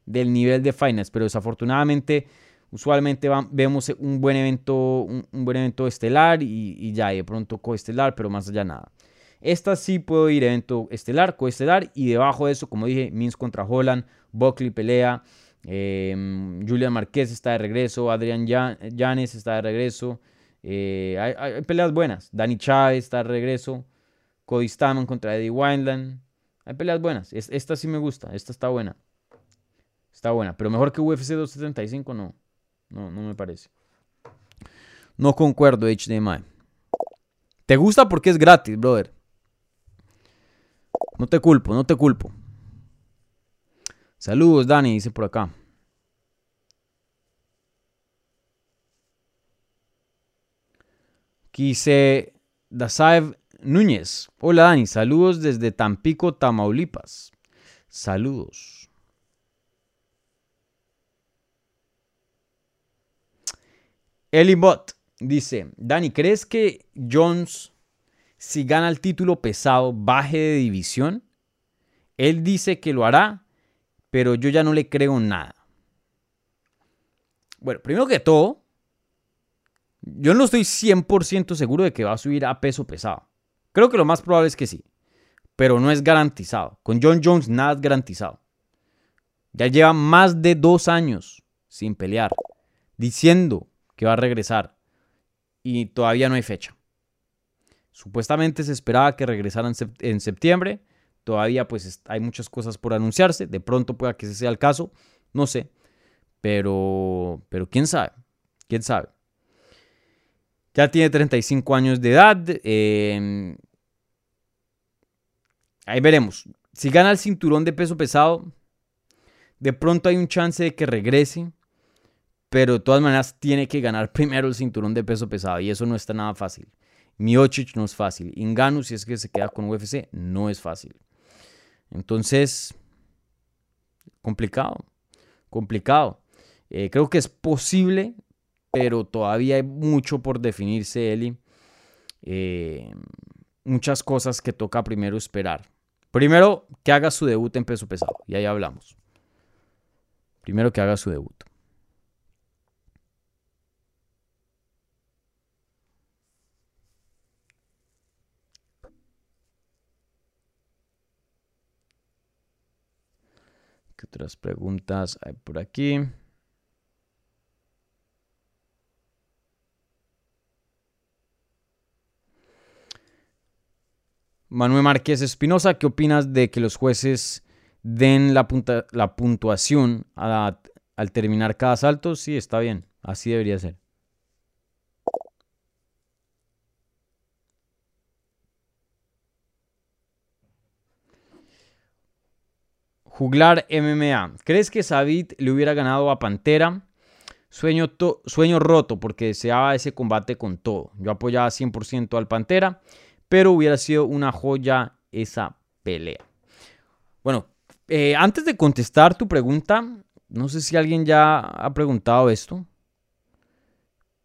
del nivel de Fight Nights, pero desafortunadamente, usualmente vemos un buen evento, un, buen evento estelar y, ya, de pronto coestelar, pero más allá nada. Esta sí puedo ir evento estelar, coestelar y debajo de eso, como dije, Mins contra Holland, Buckley pelea. Em, Julian Marquez está de regreso. Adrián Llanes está de regreso. Eh, hay, peleas buenas. Danny Chávez está de regreso. Cody Stamen contra Eddie Wineland. Hay peleas buenas. esta sí me gusta. Esta está buena. Está buena. Pero mejor que UFC 275 no. No, no me parece. No concuerdo, HDMI. ¿Te gusta porque es gratis, brother? No te culpo, no te culpo. Saludos, Dani, dice por acá. Quise Dasaev Núñez. Hola Dani, saludos desde Tampico, Tamaulipas. Saludos. Elibot dice, Dani, ¿crees que Jones, si gana el título pesado, baje de división? Él dice que lo hará, pero yo ya no le creo nada. Bueno, primero que todo, yo no estoy 100% seguro de que va a subir a peso pesado. Creo que lo más probable es que sí, pero no es garantizado. Con John Jones nada es garantizado. Ya lleva más de dos años sin pelear, diciendo que va a regresar y todavía no hay fecha. Supuestamente se esperaba que regresara en septiembre. Todavía pues hay muchas cosas por anunciarse. De pronto pueda que ese sea el caso. No sé. Pero, pero quién sabe. Quién sabe. Ya tiene 35 años de edad. Em, ahí veremos. Si gana el cinturón de peso pesado, de pronto hay un chance de que regrese. Pero de todas maneras tiene que ganar primero el cinturón de peso pesado. Y eso no está nada fácil. Miocic no es fácil. Inganu, si es que se queda con UFC, no es fácil. Entonces, complicado. Complicado. Eh, creo que es posible pero todavía hay mucho por definirse, Eli. Eh, muchas cosas que toca primero esperar. Primero, que haga su debut en peso pesado, y ahí hablamos. Primero que haga su debut. ¿Qué otras preguntas hay por aquí? Manuel Márquez Espinosa, ¿qué opinas de que los jueces den la, la puntuación al terminar cada salto? Sí, está bien, así debería ser. Juglar MMA. ¿Crees que Sabit le hubiera ganado a Pantera? Sueño, sueño roto porque deseaba ese combate con todo. Yo apoyaba 100% al Pantera pero hubiera sido una joya esa pelea. Bueno, eh, antes de contestar tu pregunta, no sé si alguien ya ha preguntado esto,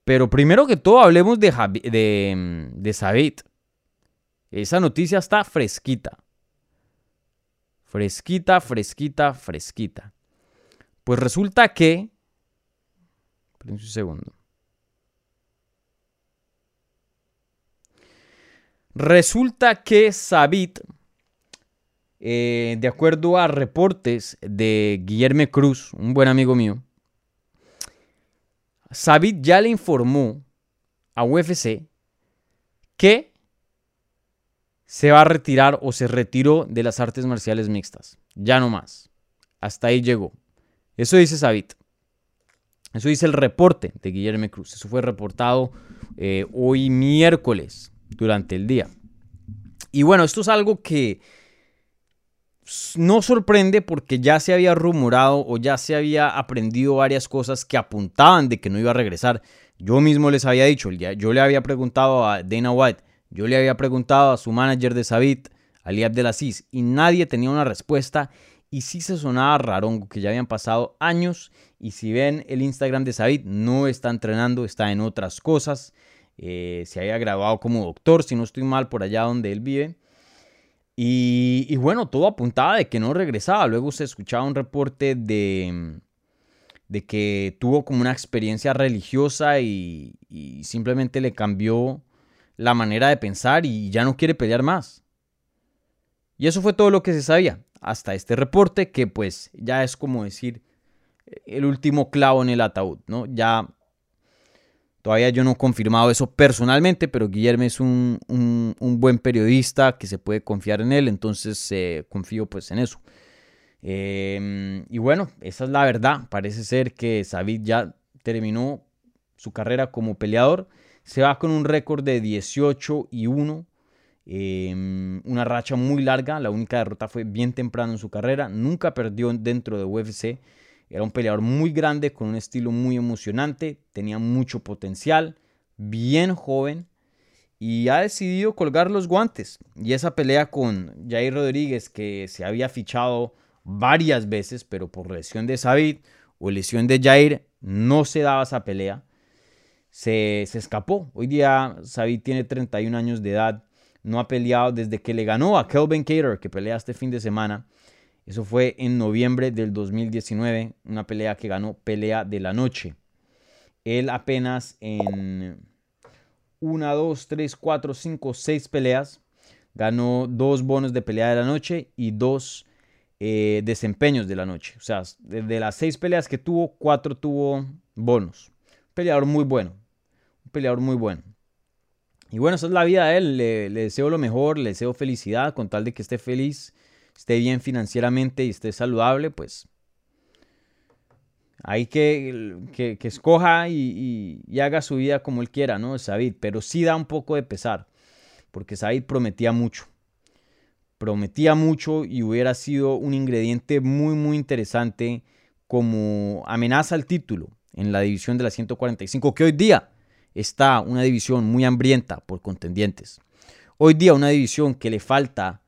pero primero que todo hablemos de, de, de Sabit. Esa noticia está fresquita. Fresquita, fresquita, fresquita. Pues resulta que... un segundo. Resulta que Sabit, eh, de acuerdo a reportes de Guillermo Cruz, un buen amigo mío, Sabit ya le informó a UFC que se va a retirar o se retiró de las artes marciales mixtas. Ya no más. Hasta ahí llegó. Eso dice Sabit. Eso dice el reporte de Guillermo Cruz. Eso fue reportado eh, hoy miércoles durante el día. Y bueno, esto es algo que no sorprende porque ya se había rumorado o ya se había aprendido varias cosas que apuntaban de que no iba a regresar. Yo mismo les había dicho, yo le había preguntado a Dana White, yo le había preguntado a su manager de Sabit, Ali Abdelaziz, y nadie tenía una respuesta. Y sí se sonaba raro que ya habían pasado años. Y si ven el Instagram de Sabit, no está entrenando, está en otras cosas. Eh, se había graduado como doctor, si no estoy mal, por allá donde él vive. Y, bueno, todo apuntaba de que no regresaba. Luego se escuchaba un reporte de, de que tuvo como una experiencia religiosa y simplemente le cambió la manera de pensar y ya no quiere pelear más. Y eso fue todo lo que se sabía hasta este reporte que pues ya es como decir el último clavo en el ataúd, ¿no? Ya Todavía yo no he confirmado eso personalmente, pero Guillermo es un, buen periodista que se puede confiar en él, entonces eh, confío pues en eso. Em, y bueno, esa es la verdad. Parece ser que Sabid ya terminó su carrera como peleador. Se va con un récord de 18 y 1. Em, una racha muy larga. La única derrota fue bien temprano en su carrera. Nunca perdió dentro de UFC. Era un peleador muy grande, con un estilo muy emocionante, tenía mucho potencial, bien joven y ha decidido colgar los guantes. Y esa pelea con Jair Rodríguez, que se había fichado varias veces, pero por lesión de Sabid o lesión de Jair, no se daba esa pelea. Se, se escapó. Hoy día Sabit tiene 31 años de edad, no ha peleado desde que le ganó a Kelvin Cater, que pelea este fin de semana. Eso fue en noviembre del 2019, una pelea que ganó pelea de la noche. Él apenas en 1, 2, 3, 4, 5, 6 peleas ganó dos bonos de pelea de la noche y dos eh, desempeños de la noche. O sea, de, las seis peleas que tuvo, cuatro tuvo bonos. peleador muy bueno. Peleador muy bueno. Y bueno, esa es la vida de él. Le, deseo lo mejor, le deseo felicidad, con tal de que esté feliz, esté bien financieramente y esté saludable, pues hay que, que, escoja y, haga su vida como él quiera, ¿no? Sabid, pero sí da un poco de pesar, porque Sabid prometía mucho prometía mucho y hubiera sido un ingrediente muy muy interesante como amenaza al título en la división de la 145, que hoy día está una división muy hambrienta por contendientes. Hoy día una división que le falta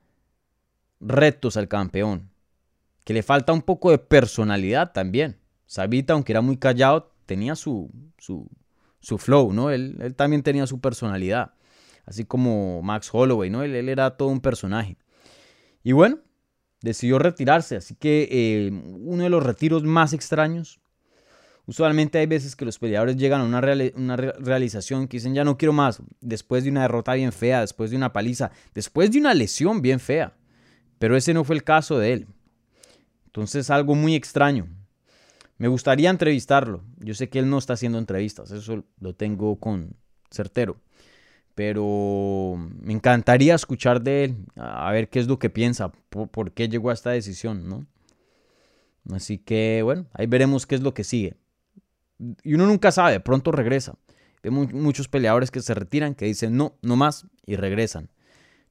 retos al campeón, que le falta un poco de personalidad también. Sabita, aunque era muy callado, tenía su, su, su flow, ¿no? Él, él, también tenía su personalidad, así como Max Holloway, ¿no? Él, él era todo un personaje. Y bueno, decidió retirarse, así que eh, uno de los retiros más extraños. Usualmente hay veces que los peleadores llegan a una, realización que dicen ya no quiero más, después de una derrota bien fea, después de una paliza, después de una lesión bien fea. Pero ese no fue el caso de él. Entonces algo muy extraño. Me gustaría entrevistarlo. Yo sé que él no está haciendo entrevistas, eso lo tengo con certero pero me encantaría escuchar de él, a ver qué es lo que piensa, por, qué llegó a esta decisión, ¿no? Así que bueno, ahí veremos qué es lo que sigue. Y uno nunca sabe, pronto regresa. Hay muchos peleadores que se retiran, que dicen no, no más y regresan.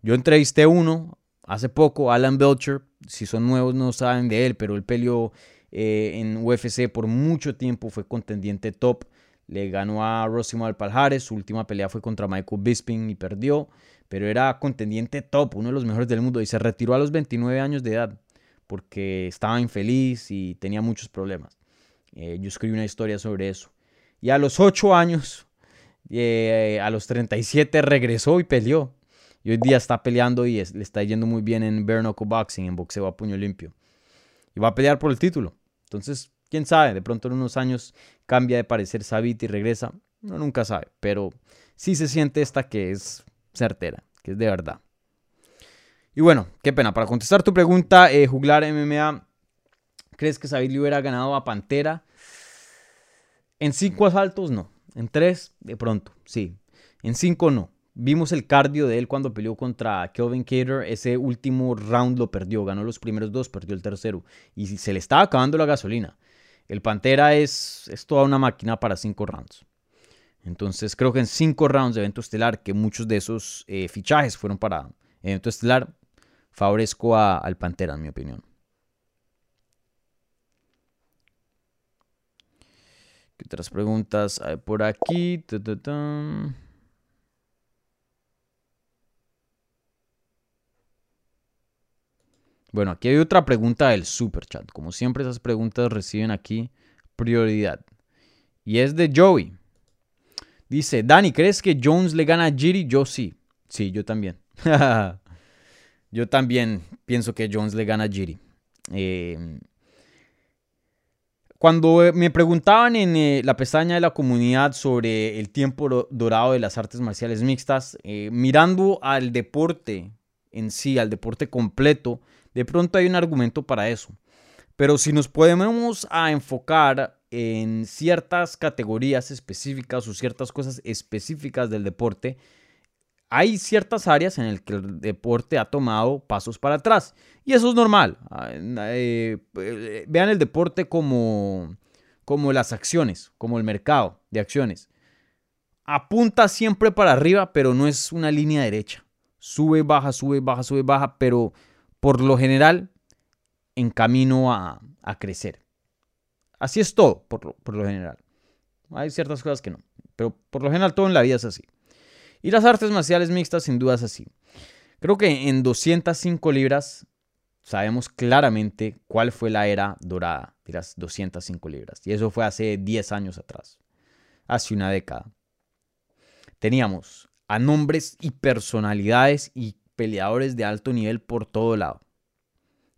Yo entrevisté uno hace poco, Alan Belcher, si son nuevos no saben de él, pero él peleó eh, en UFC por mucho tiempo, fue contendiente top le ganó a Rosimar Palhares, su última pelea fue contra Michael Bisping y perdió, pero era contendiente top, uno de los mejores del mundo y se retiró a los 29 años de edad porque estaba infeliz y tenía muchos problemas. Eh, yo escribí una historia sobre eso. Y a los 8 años, eh, a los 37 regresó y peleó. Y hoy día está peleando y le está yendo muy bien en bare boxing, en boxeo a puño limpio. Y va a pelear por el título. Entonces, quién sabe, de pronto en unos años cambia de parecer Sabit y regresa. Uno nunca sabe, pero sí se siente esta que es certera, que es de verdad. Y bueno, qué pena. Para contestar tu pregunta, eh, Juglar MMA, ¿crees que Sabit le hubiera ganado a Pantera? En cinco asaltos, no. En tres, de pronto, sí. En cinco, no. Vimos el cardio de él cuando peleó contra Kelvin Cater. Ese último round lo perdió. Ganó los primeros dos, perdió el tercero. Y se le estaba acabando la gasolina. El Pantera es, toda una máquina para cinco rounds. Entonces creo que en cinco rounds de evento estelar, que muchos de esos eh, fichajes fueron para evento estelar, favorezco al Pantera, en mi opinión. ¿Qué otras preguntas hay por aquí? Bueno, aquí hay otra pregunta del super chat. Como siempre, esas preguntas reciben aquí prioridad. Y es de Joey. Dice, Dani, ¿crees que Jones le gana a Giri? Yo sí. Sí, yo también. yo también pienso que Jones le gana a Giri. Eh, cuando me preguntaban en eh, la pestaña de la comunidad sobre el tiempo dorado de las artes marciales mixtas, eh, mirando al deporte en sí, al deporte completo, de pronto hay un argumento para eso. Pero si nos podemos a enfocar en ciertas categorías específicas o ciertas cosas específicas del deporte, hay ciertas áreas en las que el deporte ha tomado pasos para atrás. Y eso es normal. Ah, eh, eh, vean el deporte como, como las acciones, como el mercado de acciones. Apunta siempre para arriba, pero no es una línea derecha. Sube, baja, sube, baja, sube, baja, pero por lo general, en camino a, crecer. Así es todo, por, por, lo general. Hay ciertas cosas que no, pero por lo general todo en la vida es así. Y las artes marciales mixtas sin duda es así. Creo que en 205 libras sabemos claramente cuál fue la era dorada de las 205 libras. Y eso fue hace 10 años atrás, hace una década. teníamos a nombres y personalidades y peleadores de alto nivel por todo lado.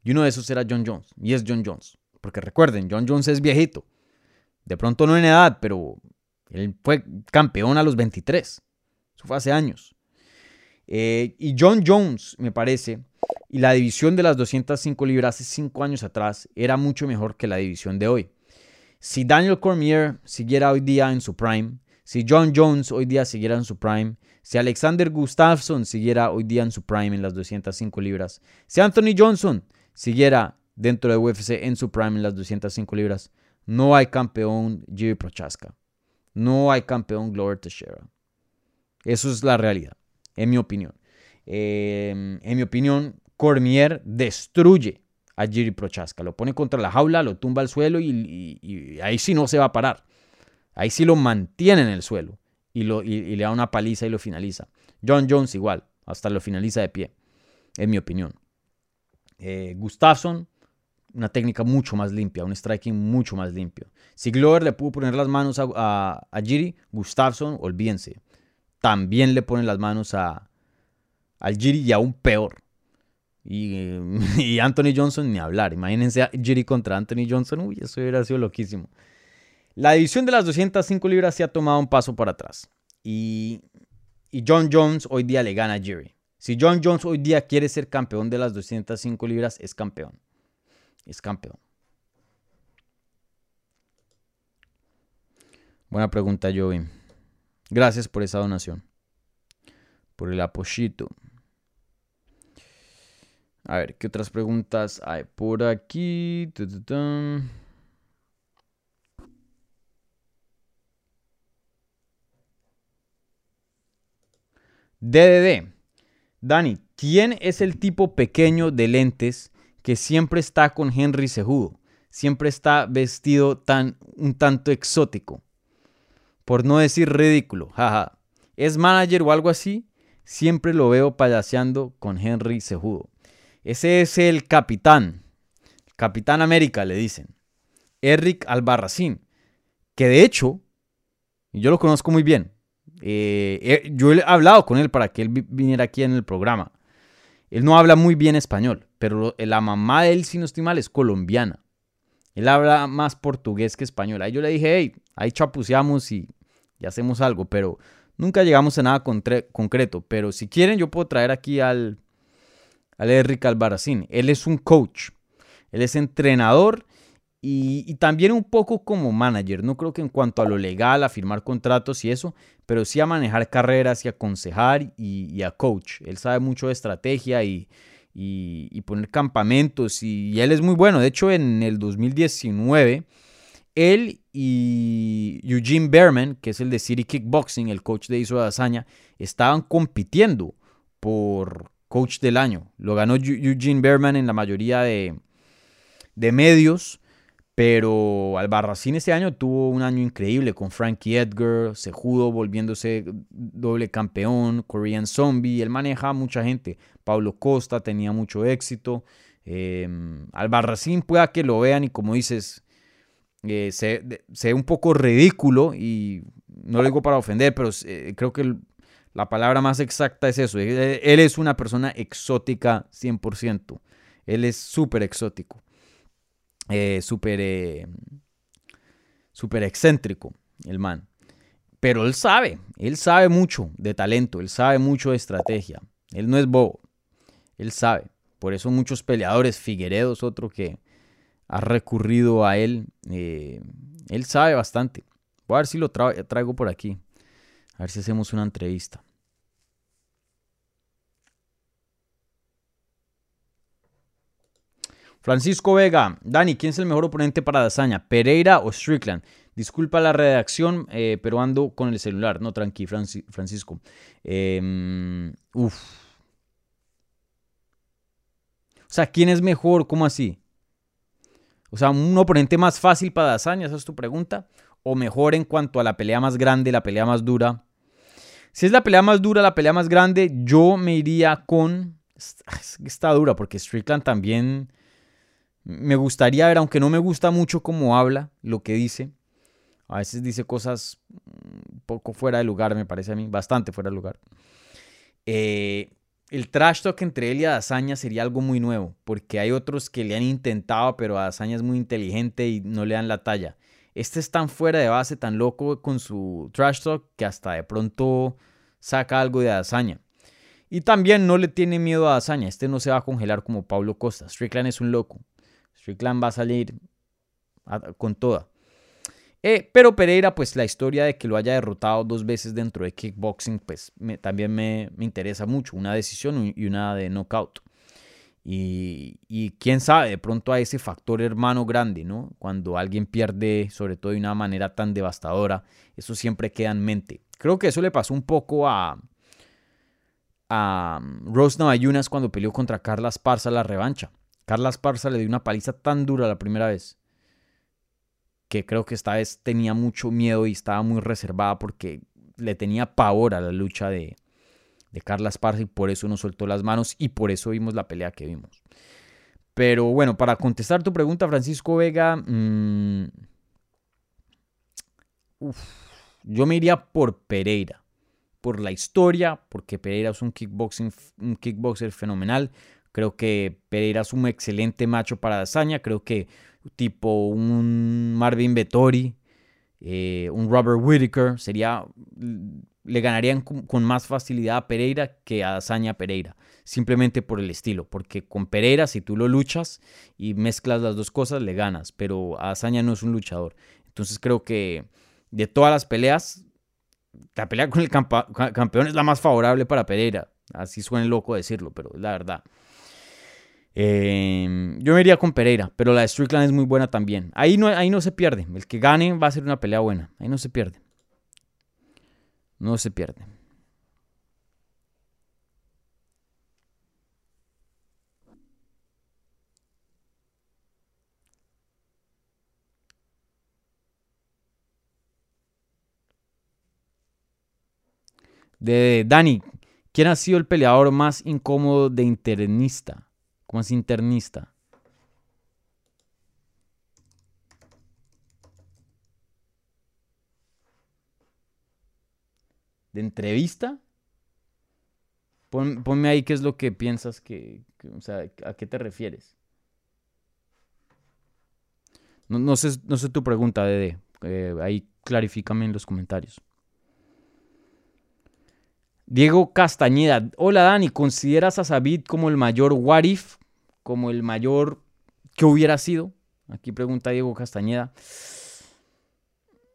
Y uno de esos era John Jones. Y es John Jones. Porque recuerden, John Jones es viejito. De pronto no en edad, pero él fue campeón a los 23. Fue hace años. Eh, y John Jones, me parece, y la división de las 205 libras hace 5 años atrás era mucho mejor que la división de hoy. Si Daniel Cormier siguiera hoy día en su prime, si John Jones hoy día siguiera en su prime, si Alexander Gustafsson siguiera hoy día en su prime en las 205 libras, si Anthony Johnson siguiera dentro de UFC en su prime en las 205 libras, no hay campeón Jiri Prochaska. No hay campeón Glover Teixeira. Eso es la realidad, en mi opinión. Em, en mi opinión, Cormier destruye a Jiri Prochaska. Lo pone contra la jaula, lo tumba al suelo y, ahí sí no se va a parar. Ahí sí lo mantiene en el suelo y, le da una paliza y lo finaliza. John Jones igual, hasta lo finaliza de pie, en mi opinión. Eh, Gustafsson, una técnica mucho más limpia, un striking mucho más limpio. Si Glover le pudo poner las manos a, a, a Gustafsson, olvídense. También le ponen las manos a, al Giri y aún peor. Y, Anthony Johnson ni hablar. Imagínense a Giri contra Anthony Johnson. Uy, eso hubiera sido loquísimo. La división de las 205 libras se ha tomado un paso para atrás. Y, y John Jones hoy día le gana a Giri. Si John Jones hoy día quiere ser campeón de las 205 libras, es campeón es campeón. Buena pregunta, Joey. Gracias por esa donación. Por el apoyito. A ver, ¿qué otras preguntas hay por aquí? DDD. Dani, ¿quién es el tipo pequeño de lentes que siempre está con Henry Sejudo, siempre está vestido tan un tanto exótico, por no decir ridículo, jaja. Es manager o algo así, siempre lo veo payaseando con Henry Sejudo. Ese es el capitán, Capitán América le dicen, Eric Albarracín, que de hecho, yo lo conozco muy bien, eh, eh, yo he hablado con él para que él viniera aquí en el programa. Él no habla muy bien español, pero la mamá de él, si no estoy mal, es colombiana. Él habla más portugués que español. Ahí yo le dije, hey, ahí chapuceamos y, hacemos algo, pero nunca llegamos a nada concreto. Pero si quieren, yo puedo traer aquí al, al Enrique Albarracín. Él es un coach, él es entrenador y, también un poco como manager. No creo que en cuanto a lo legal, a firmar contratos y eso, pero sí a manejar carreras y aconsejar y, a coach. Él sabe mucho de estrategia y, poner campamentos y, él es muy bueno. De hecho, en el 2019, él y Eugene Behrman, que es el de City Kickboxing, el coach de Iso de Hazaña, estaban compitiendo por coach del año. Lo ganó Eugene Behrman en la mayoría de, de medios. Pero Albarracín este año tuvo un año increíble con Frankie Edgar, Sejudo volviéndose doble campeón, Korean Zombie, él maneja a mucha gente. Pablo Costa tenía mucho éxito. Eh, Albarracín pueda que lo vean y como dices, eh, se, ve un poco ridículo y no lo digo para ofender, pero eh, creo que la palabra más exacta es eso. él es una persona exótica 100%. Él es súper exótico eh, súper eh, super excéntrico, el man. Pero él sabe, él sabe mucho de talento, él sabe mucho de estrategia. Él no es bobo, él sabe. Por eso muchos peleadores, Figueredo es otro que ha recurrido a él. Eh, él sabe bastante. Voy a ver si lo traigo por aquí. A ver si hacemos una entrevista. Francisco Vega, Dani, ¿quién es el mejor oponente para Dazaña? ¿Pereira o Strickland? Disculpa la redacción, eh, pero ando con el celular. No, tranqui, Francisco. Em, uf. O sea, ¿quién es mejor? ¿Cómo así? O sea, un oponente más fácil para Dazaña, esa es tu pregunta. O mejor en cuanto a la pelea más grande, la pelea más dura. Si es la pelea más dura, la pelea más grande, yo me iría con. Está dura porque Strickland también me gustaría ver, aunque no me gusta mucho cómo habla, lo que dice. A veces dice cosas mm, poco fuera de lugar, me parece a mí, bastante fuera de lugar. Eh, el trash talk entre él y Adazaña sería algo muy nuevo, porque hay otros que le han intentado, pero Adazaña es muy inteligente y no le dan la talla. Este es tan fuera de base, tan loco con su trash talk, que hasta de pronto saca algo de Adazaña. Y también no le tiene miedo a Adazaña. Este no se va a congelar como Pablo Costa. Strickland es un loco. Strickland va a salir con toda. Eh, pero Pereira, pues la historia de que lo haya derrotado dos veces dentro de kickboxing, pues también me, interesa mucho. Una decisión y una de knockout. Y, y, quién sabe, de pronto a ese factor hermano grande, ¿no? Cuando alguien pierde, sobre todo de una manera tan devastadora, eso siempre queda en mente. Creo que eso le pasó un poco a, a um, Rose cuando peleó contra Carla Esparza la revancha. Carla Esparza le dio una paliza tan dura la primera vez que creo que esta vez tenía mucho miedo y estaba muy reservada porque le tenía pavor a la lucha de, de Carla Esparza y por eso no soltó las manos y por eso vimos la pelea que vimos. Pero bueno, para contestar tu pregunta, Francisco Vega, mm, yo me iría por Pereira por la historia, porque Pereira es un, kickboxing, un kickboxer fenomenal. Creo que Pereira es un excelente macho para Dazaña. Creo que tipo un Marvin Vettori, eh, un Robert Whitaker, sería, le ganarían con, más facilidad a Pereira que a Dazaña Pereira. Simplemente por el estilo. Porque con Pereira, si tú lo luchas y mezclas las dos cosas, le ganas. Pero a no es un luchador. Entonces creo que de todas las peleas, la pelea con el campeón es la más favorable para Pereira. Así suena loco decirlo, pero es la verdad. Em, yo me iría con Pereira, pero la de Strickland es muy buena también. Ahí no, ahí no se pierde. El que gane va a ser una pelea buena. Ahí no se pierde. No se pierde. de Dani. ¿Quién ha sido el peleador más incómodo de internista? ¿Cómo es internista? ¿De entrevista? ponme ahí qué es lo que piensas que, o sea, ¿a qué te refieres? No, sé, no sé tu pregunta, Dede. Eh, ahí clarifícame en los comentarios. Diego Castañeda. Hola Dani, ¿consideras a Sabit como el mayor what if? Como el mayor que hubiera sido? Aquí pregunta Diego Castañeda.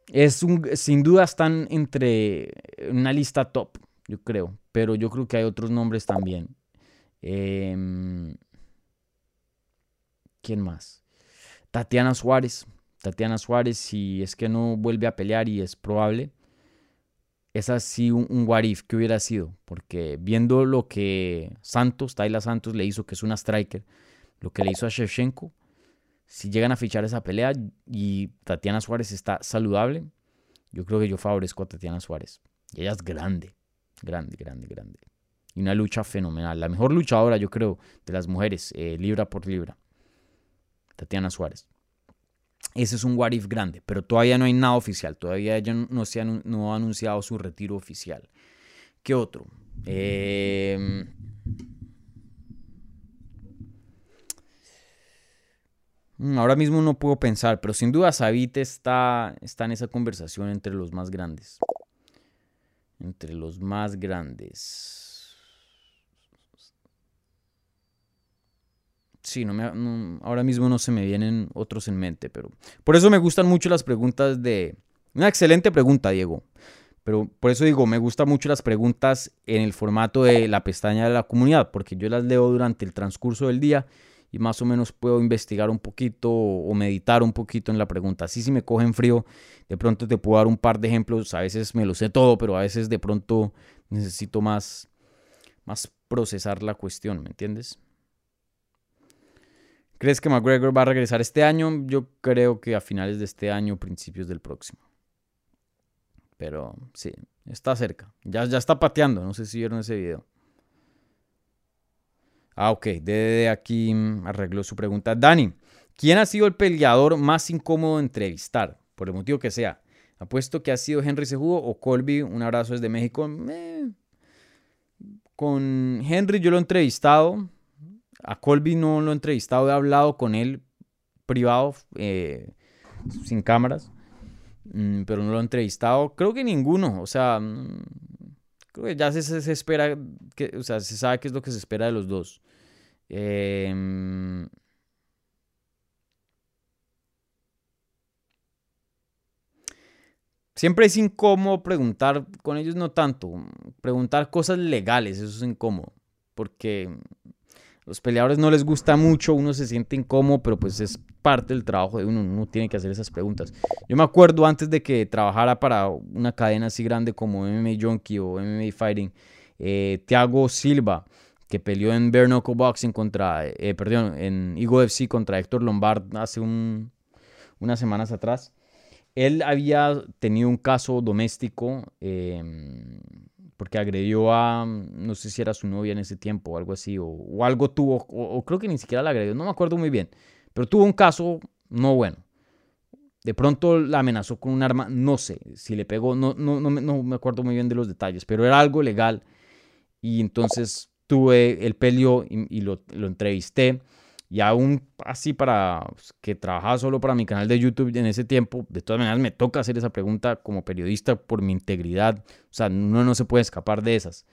Es un, sin duda están entre una lista top, yo creo. Pero yo creo que hay otros nombres también. Em, ¿Quién más? Tatiana Suárez. Tatiana Suárez, si es que no vuelve a pelear y es probable es así un, un if que hubiera sido, porque viendo lo que Santos, Tayla Santos le hizo, que es una striker, lo que le hizo a Shevchenko, si llegan a fichar esa pelea y Tatiana Suárez está saludable, yo creo que yo favorezco a Tatiana Suárez. Y ella es grande, grande, grande, grande. Y una lucha fenomenal. La mejor luchadora, yo creo, de las mujeres, eh, libra por libra. Tatiana Suárez. Ese es un what if grande, pero todavía no hay nada oficial. Todavía ella no, se ha, anunciado su retiro oficial. ¿Qué otro? Em, mm, ahora mismo no puedo pensar, pero sin duda Sabite está, está en esa conversación entre los más grandes. Entre los más grandes. Sí, no me, ahora mismo no se me vienen otros en mente, pero por eso me gustan mucho las preguntas de... Una excelente pregunta, Diego. Pero por eso digo, me gustan mucho las preguntas en el formato de la pestaña de la comunidad, porque yo las leo durante el transcurso del día y más o menos puedo investigar un poquito o meditar un poquito en la pregunta. Así si me cogen frío, de pronto te puedo dar un par de ejemplos. A veces me lo sé todo, pero a veces de pronto necesito más, más procesar la cuestión, ¿me entiendes? ¿Crees que McGregor va a regresar este año? Yo creo que a finales de este año, principios del próximo. Pero sí, está cerca. Ya, ya está pateando. No sé si vieron ese video. Ah, ok. De aquí arregló su pregunta. Dani, ¿quién ha sido el peleador más incómodo de entrevistar? Por el motivo que sea. Apuesto que ha sido Henry Sejudo o Colby. Un abrazo desde México. Eh, con Henry yo lo he entrevistado. A Colby no lo he entrevistado. He hablado con él privado, eh, sin cámaras. Mm, pero no lo he entrevistado. Creo que ninguno. O sea, mm, creo que ya se, espera. Que, o sea, se sabe qué es lo que se espera de los dos. Eh, Siempre es incómodo preguntar, con ellos no tanto, preguntar cosas legales, eso es incómodo, porque los peleadores no les gusta mucho, uno se siente incómodo, pero pues es parte del trabajo de uno, uno tiene que hacer esas preguntas. Yo me acuerdo antes de que trabajara para una cadena así grande como MMA Junkie o MMA Fighting, eh, Thiago Silva, que peleó en Bare Knuckle Boxing contra, eh, perdón, en Ego FC contra Héctor Lombard hace un, unas semanas atrás. Él había tenido un caso doméstico em, porque agredió a, no sé si era su novia en ese tiempo o algo así, o, algo tuvo, o, creo que ni siquiera la agredió, no me acuerdo muy bien, pero tuvo un caso no bueno. De pronto la amenazó con un arma, no sé si le pegó, no, no, no, no me acuerdo muy bien de los detalles, pero era algo legal y entonces tuve el pelio y, lo, lo entrevisté y aún así para pues, que trabajaba solo para mi canal de YouTube en ese tiempo, de todas maneras me toca hacer esa pregunta como periodista por mi integridad. O sea, uno no se puede escapar de esas.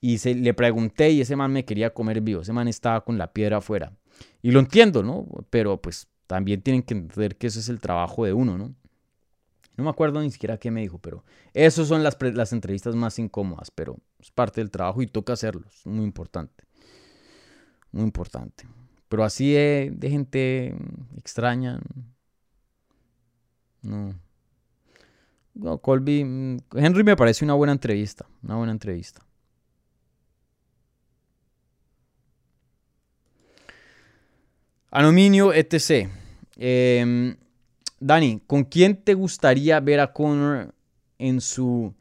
Y se, le pregunté y ese man me quería comer vivo. Ese man estaba con la piedra afuera. Y lo entiendo, ¿no? Pero pues también tienen que entender que ese es el trabajo de uno, ¿no? No me acuerdo ni siquiera qué me dijo, pero esas son las, las entrevistas más incómodas, pero es parte del trabajo y toca hacerlo. Es muy importante. Muy importante. Pero así de, gente extraña. No. no. Colby. Mm, Henry me parece una buena entrevista. Una buena entrevista. Aluminio, etc. Em, Dani, ¿con quién te gustaría ver a Conor en su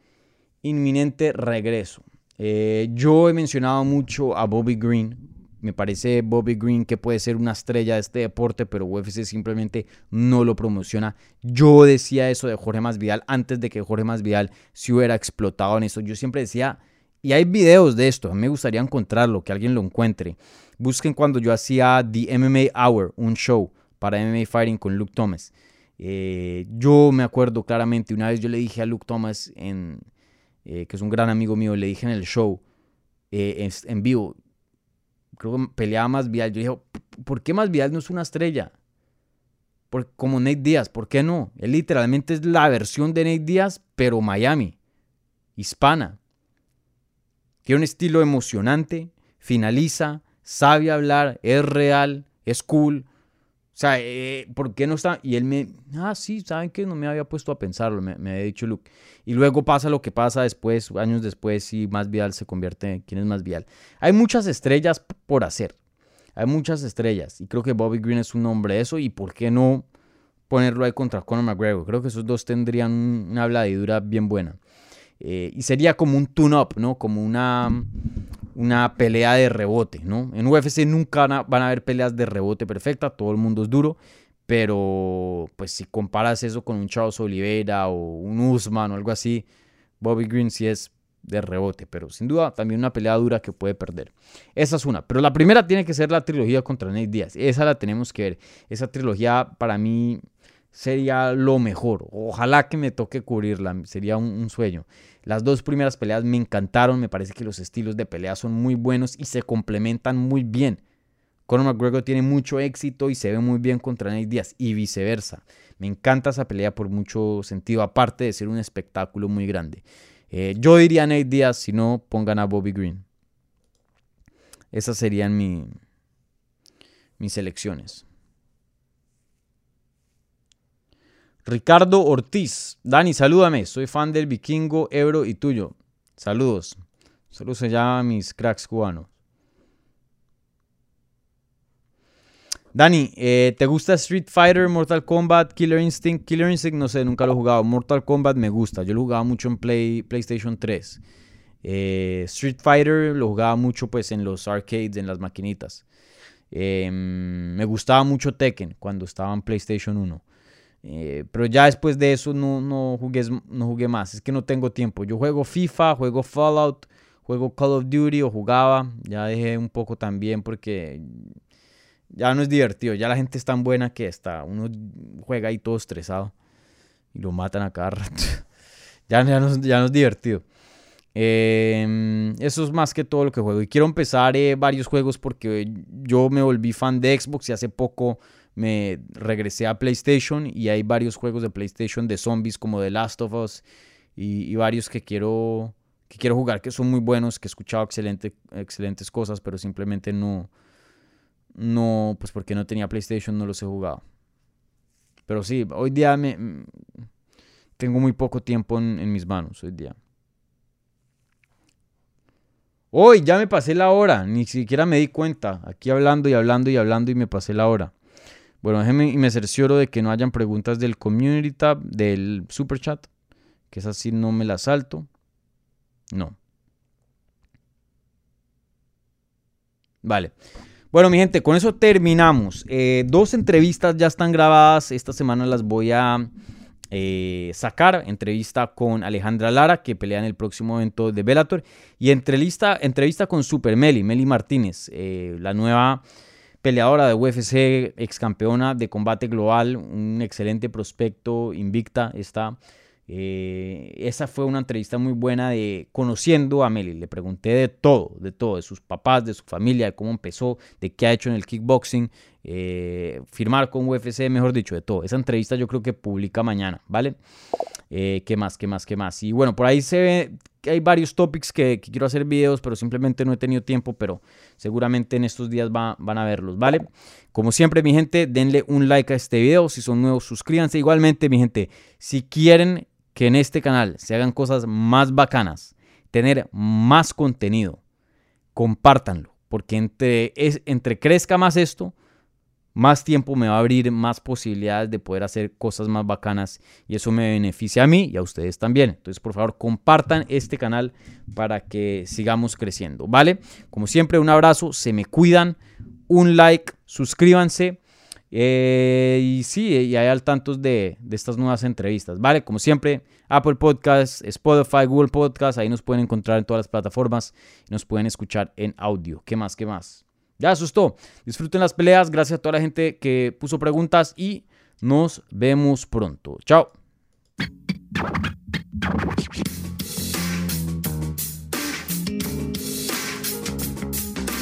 inminente regreso? Eh, yo he mencionado mucho a Bobby Green me parece Bobby Green que puede ser una estrella de este deporte, pero UFC simplemente no lo promociona. Yo decía eso de Jorge Masvidal antes de que Jorge Masvidal se hubiera explotado en eso. Yo siempre decía, y hay videos de esto, me gustaría encontrarlo, que alguien lo encuentre. Busquen cuando yo hacía The MMA Hour, un show para MMA Fighting con Luke Thomas. Eh, yo me acuerdo claramente, una vez yo le dije a Luke Thomas, en, eh, que es un gran amigo mío, le dije en el show, eh, en vivo, creo que peleaba más Vial. Yo dije, ¿por qué más Vial no es una estrella? Por, como Nate Díaz, ¿por qué no? Él literalmente es la versión de Nate Díaz, pero Miami, hispana. Tiene un estilo emocionante, finaliza, sabe hablar, es real, es cool, o sea, eh, ¿por qué no está? Y él me, ah, sí, ¿saben qué? No me había puesto a pensarlo, me, había dicho Luke. Y luego pasa lo que pasa después, años después, y Más Vial se convierte en, ¿quién es Más Vial? Hay muchas estrellas por hacer, hay muchas estrellas, y creo que Bobby Green es un nombre de eso, y ¿por qué no ponerlo ahí contra Conor McGregor? Creo que esos dos tendrían una habladidura bien buena. Eh, y sería como un tune-up, ¿no? Como una una pelea de rebote, ¿no? En UFC nunca van a haber peleas de rebote perfecta, todo el mundo es duro, pero pues si comparas eso con un Charles Oliveira o un Usman o algo así, Bobby Green sí es de rebote, pero sin duda también una pelea dura que puede perder. Esa es una, pero la primera tiene que ser la trilogía contra Nate Diaz, esa la tenemos que ver. Esa trilogía para mí sería lo mejor. Ojalá que me toque cubrirla, sería un, sueño. Las dos primeras peleas me encantaron, me parece que los estilos de pelea son muy buenos y se complementan muy bien. Conor McGregor tiene mucho éxito y se ve muy bien contra Nate Diaz y viceversa. Me encanta esa pelea por mucho sentido, aparte de ser un espectáculo muy grande. Eh, yo diría Nate Diaz, si no, pongan a Bobby Green. Esas serían mi, mis elecciones. Ricardo Ortiz. Dani, salúdame. Soy fan del vikingo, Ebro y tuyo. Saludos. Saludos se llama mis cracks cubanos. Dani, eh, ¿te gusta Street Fighter, Mortal Kombat, Killer Instinct? Killer Instinct no sé, nunca lo he jugado. Mortal Kombat me gusta, yo lo jugaba mucho en Play, PlayStation 3. Eh, Street Fighter lo jugaba mucho pues en los arcades, en las maquinitas. Em, me gustaba mucho Tekken cuando estaba en PlayStation 1. Eh, pero ya después de eso no, no, jugué, no jugué más. Es que no tengo tiempo. Yo juego FIFA, juego Fallout, juego Call of Duty o jugaba. Ya dejé un poco también porque ya no es divertido. Ya la gente es tan buena que está. Uno juega ahí todo estresado y lo matan a cada rato. ya, ya, no, ya no es divertido. Em, eso es más que todo lo que juego. Y quiero empezar eh, varios juegos porque yo me volví fan de Xbox y hace poco me regresé a PlayStation y hay varios juegos de PlayStation de zombies como The Last of Us y, varios que quiero, que quiero jugar que son muy buenos, que he escuchado excelente, excelentes cosas, pero simplemente no, no, pues porque no tenía PlayStation no los he jugado. Pero sí, hoy día me, tengo muy poco tiempo en, en mis manos, hoy día. Hoy ya me pasé la hora, ni siquiera me di cuenta. Aquí hablando y hablando y hablando y me pasé la hora. Bueno, déjenme y me cercioro de que no hayan preguntas del community tab, del super chat, que es así, no me la salto. No. Vale. Bueno, mi gente, con eso terminamos. Eh, dos entrevistas ya están grabadas. Esta semana las voy a eh, sacar. Entrevista con Alejandra Lara, que pelea en el próximo evento de Bellator. Y entrevista, entrevista con Super Meli, Meli Martínez, eh, la nueva peleadora de UFC, ex campeona de combate global, un excelente prospecto, invicta está. Eh, esa fue una entrevista muy buena de conociendo a Meli. Le pregunté de todo, de todo, de sus papás, de su familia, de cómo empezó, de qué ha hecho en el kickboxing, eh, firmar con UFC, mejor dicho, de todo. Esa entrevista yo creo que publica mañana, ¿vale? Eh, ¿Qué más? ¿Qué más? ¿Qué más? Y bueno, por ahí se ve que hay varios topics que, quiero hacer videos, pero simplemente no he tenido tiempo, pero seguramente en estos días van a verlos, ¿vale? Como siempre, mi gente, denle un like a este video. Si son nuevos, suscríbanse. Igualmente, mi gente, si quieren que en este canal se hagan cosas más bacanas, tener más contenido, compártanlo, porque entre, entre crezca más esto, más tiempo me va a abrir más posibilidades de poder hacer cosas más bacanas y eso me beneficia a mí y a ustedes también. Entonces, por favor, compartan este canal para que sigamos creciendo, ¿vale? Como siempre, un abrazo, se me cuidan, un like, suscríbanse eh, y sí, y hay al tanto de, de, estas nuevas entrevistas, ¿vale? Como siempre, Apple Podcasts, Spotify, Google Podcasts, ahí nos pueden encontrar en todas las plataformas nos pueden escuchar en audio. ¿Qué más? ¿Qué más? Ya asustó. Disfruten las peleas, gracias a toda la gente que puso preguntas y nos vemos pronto. Chao.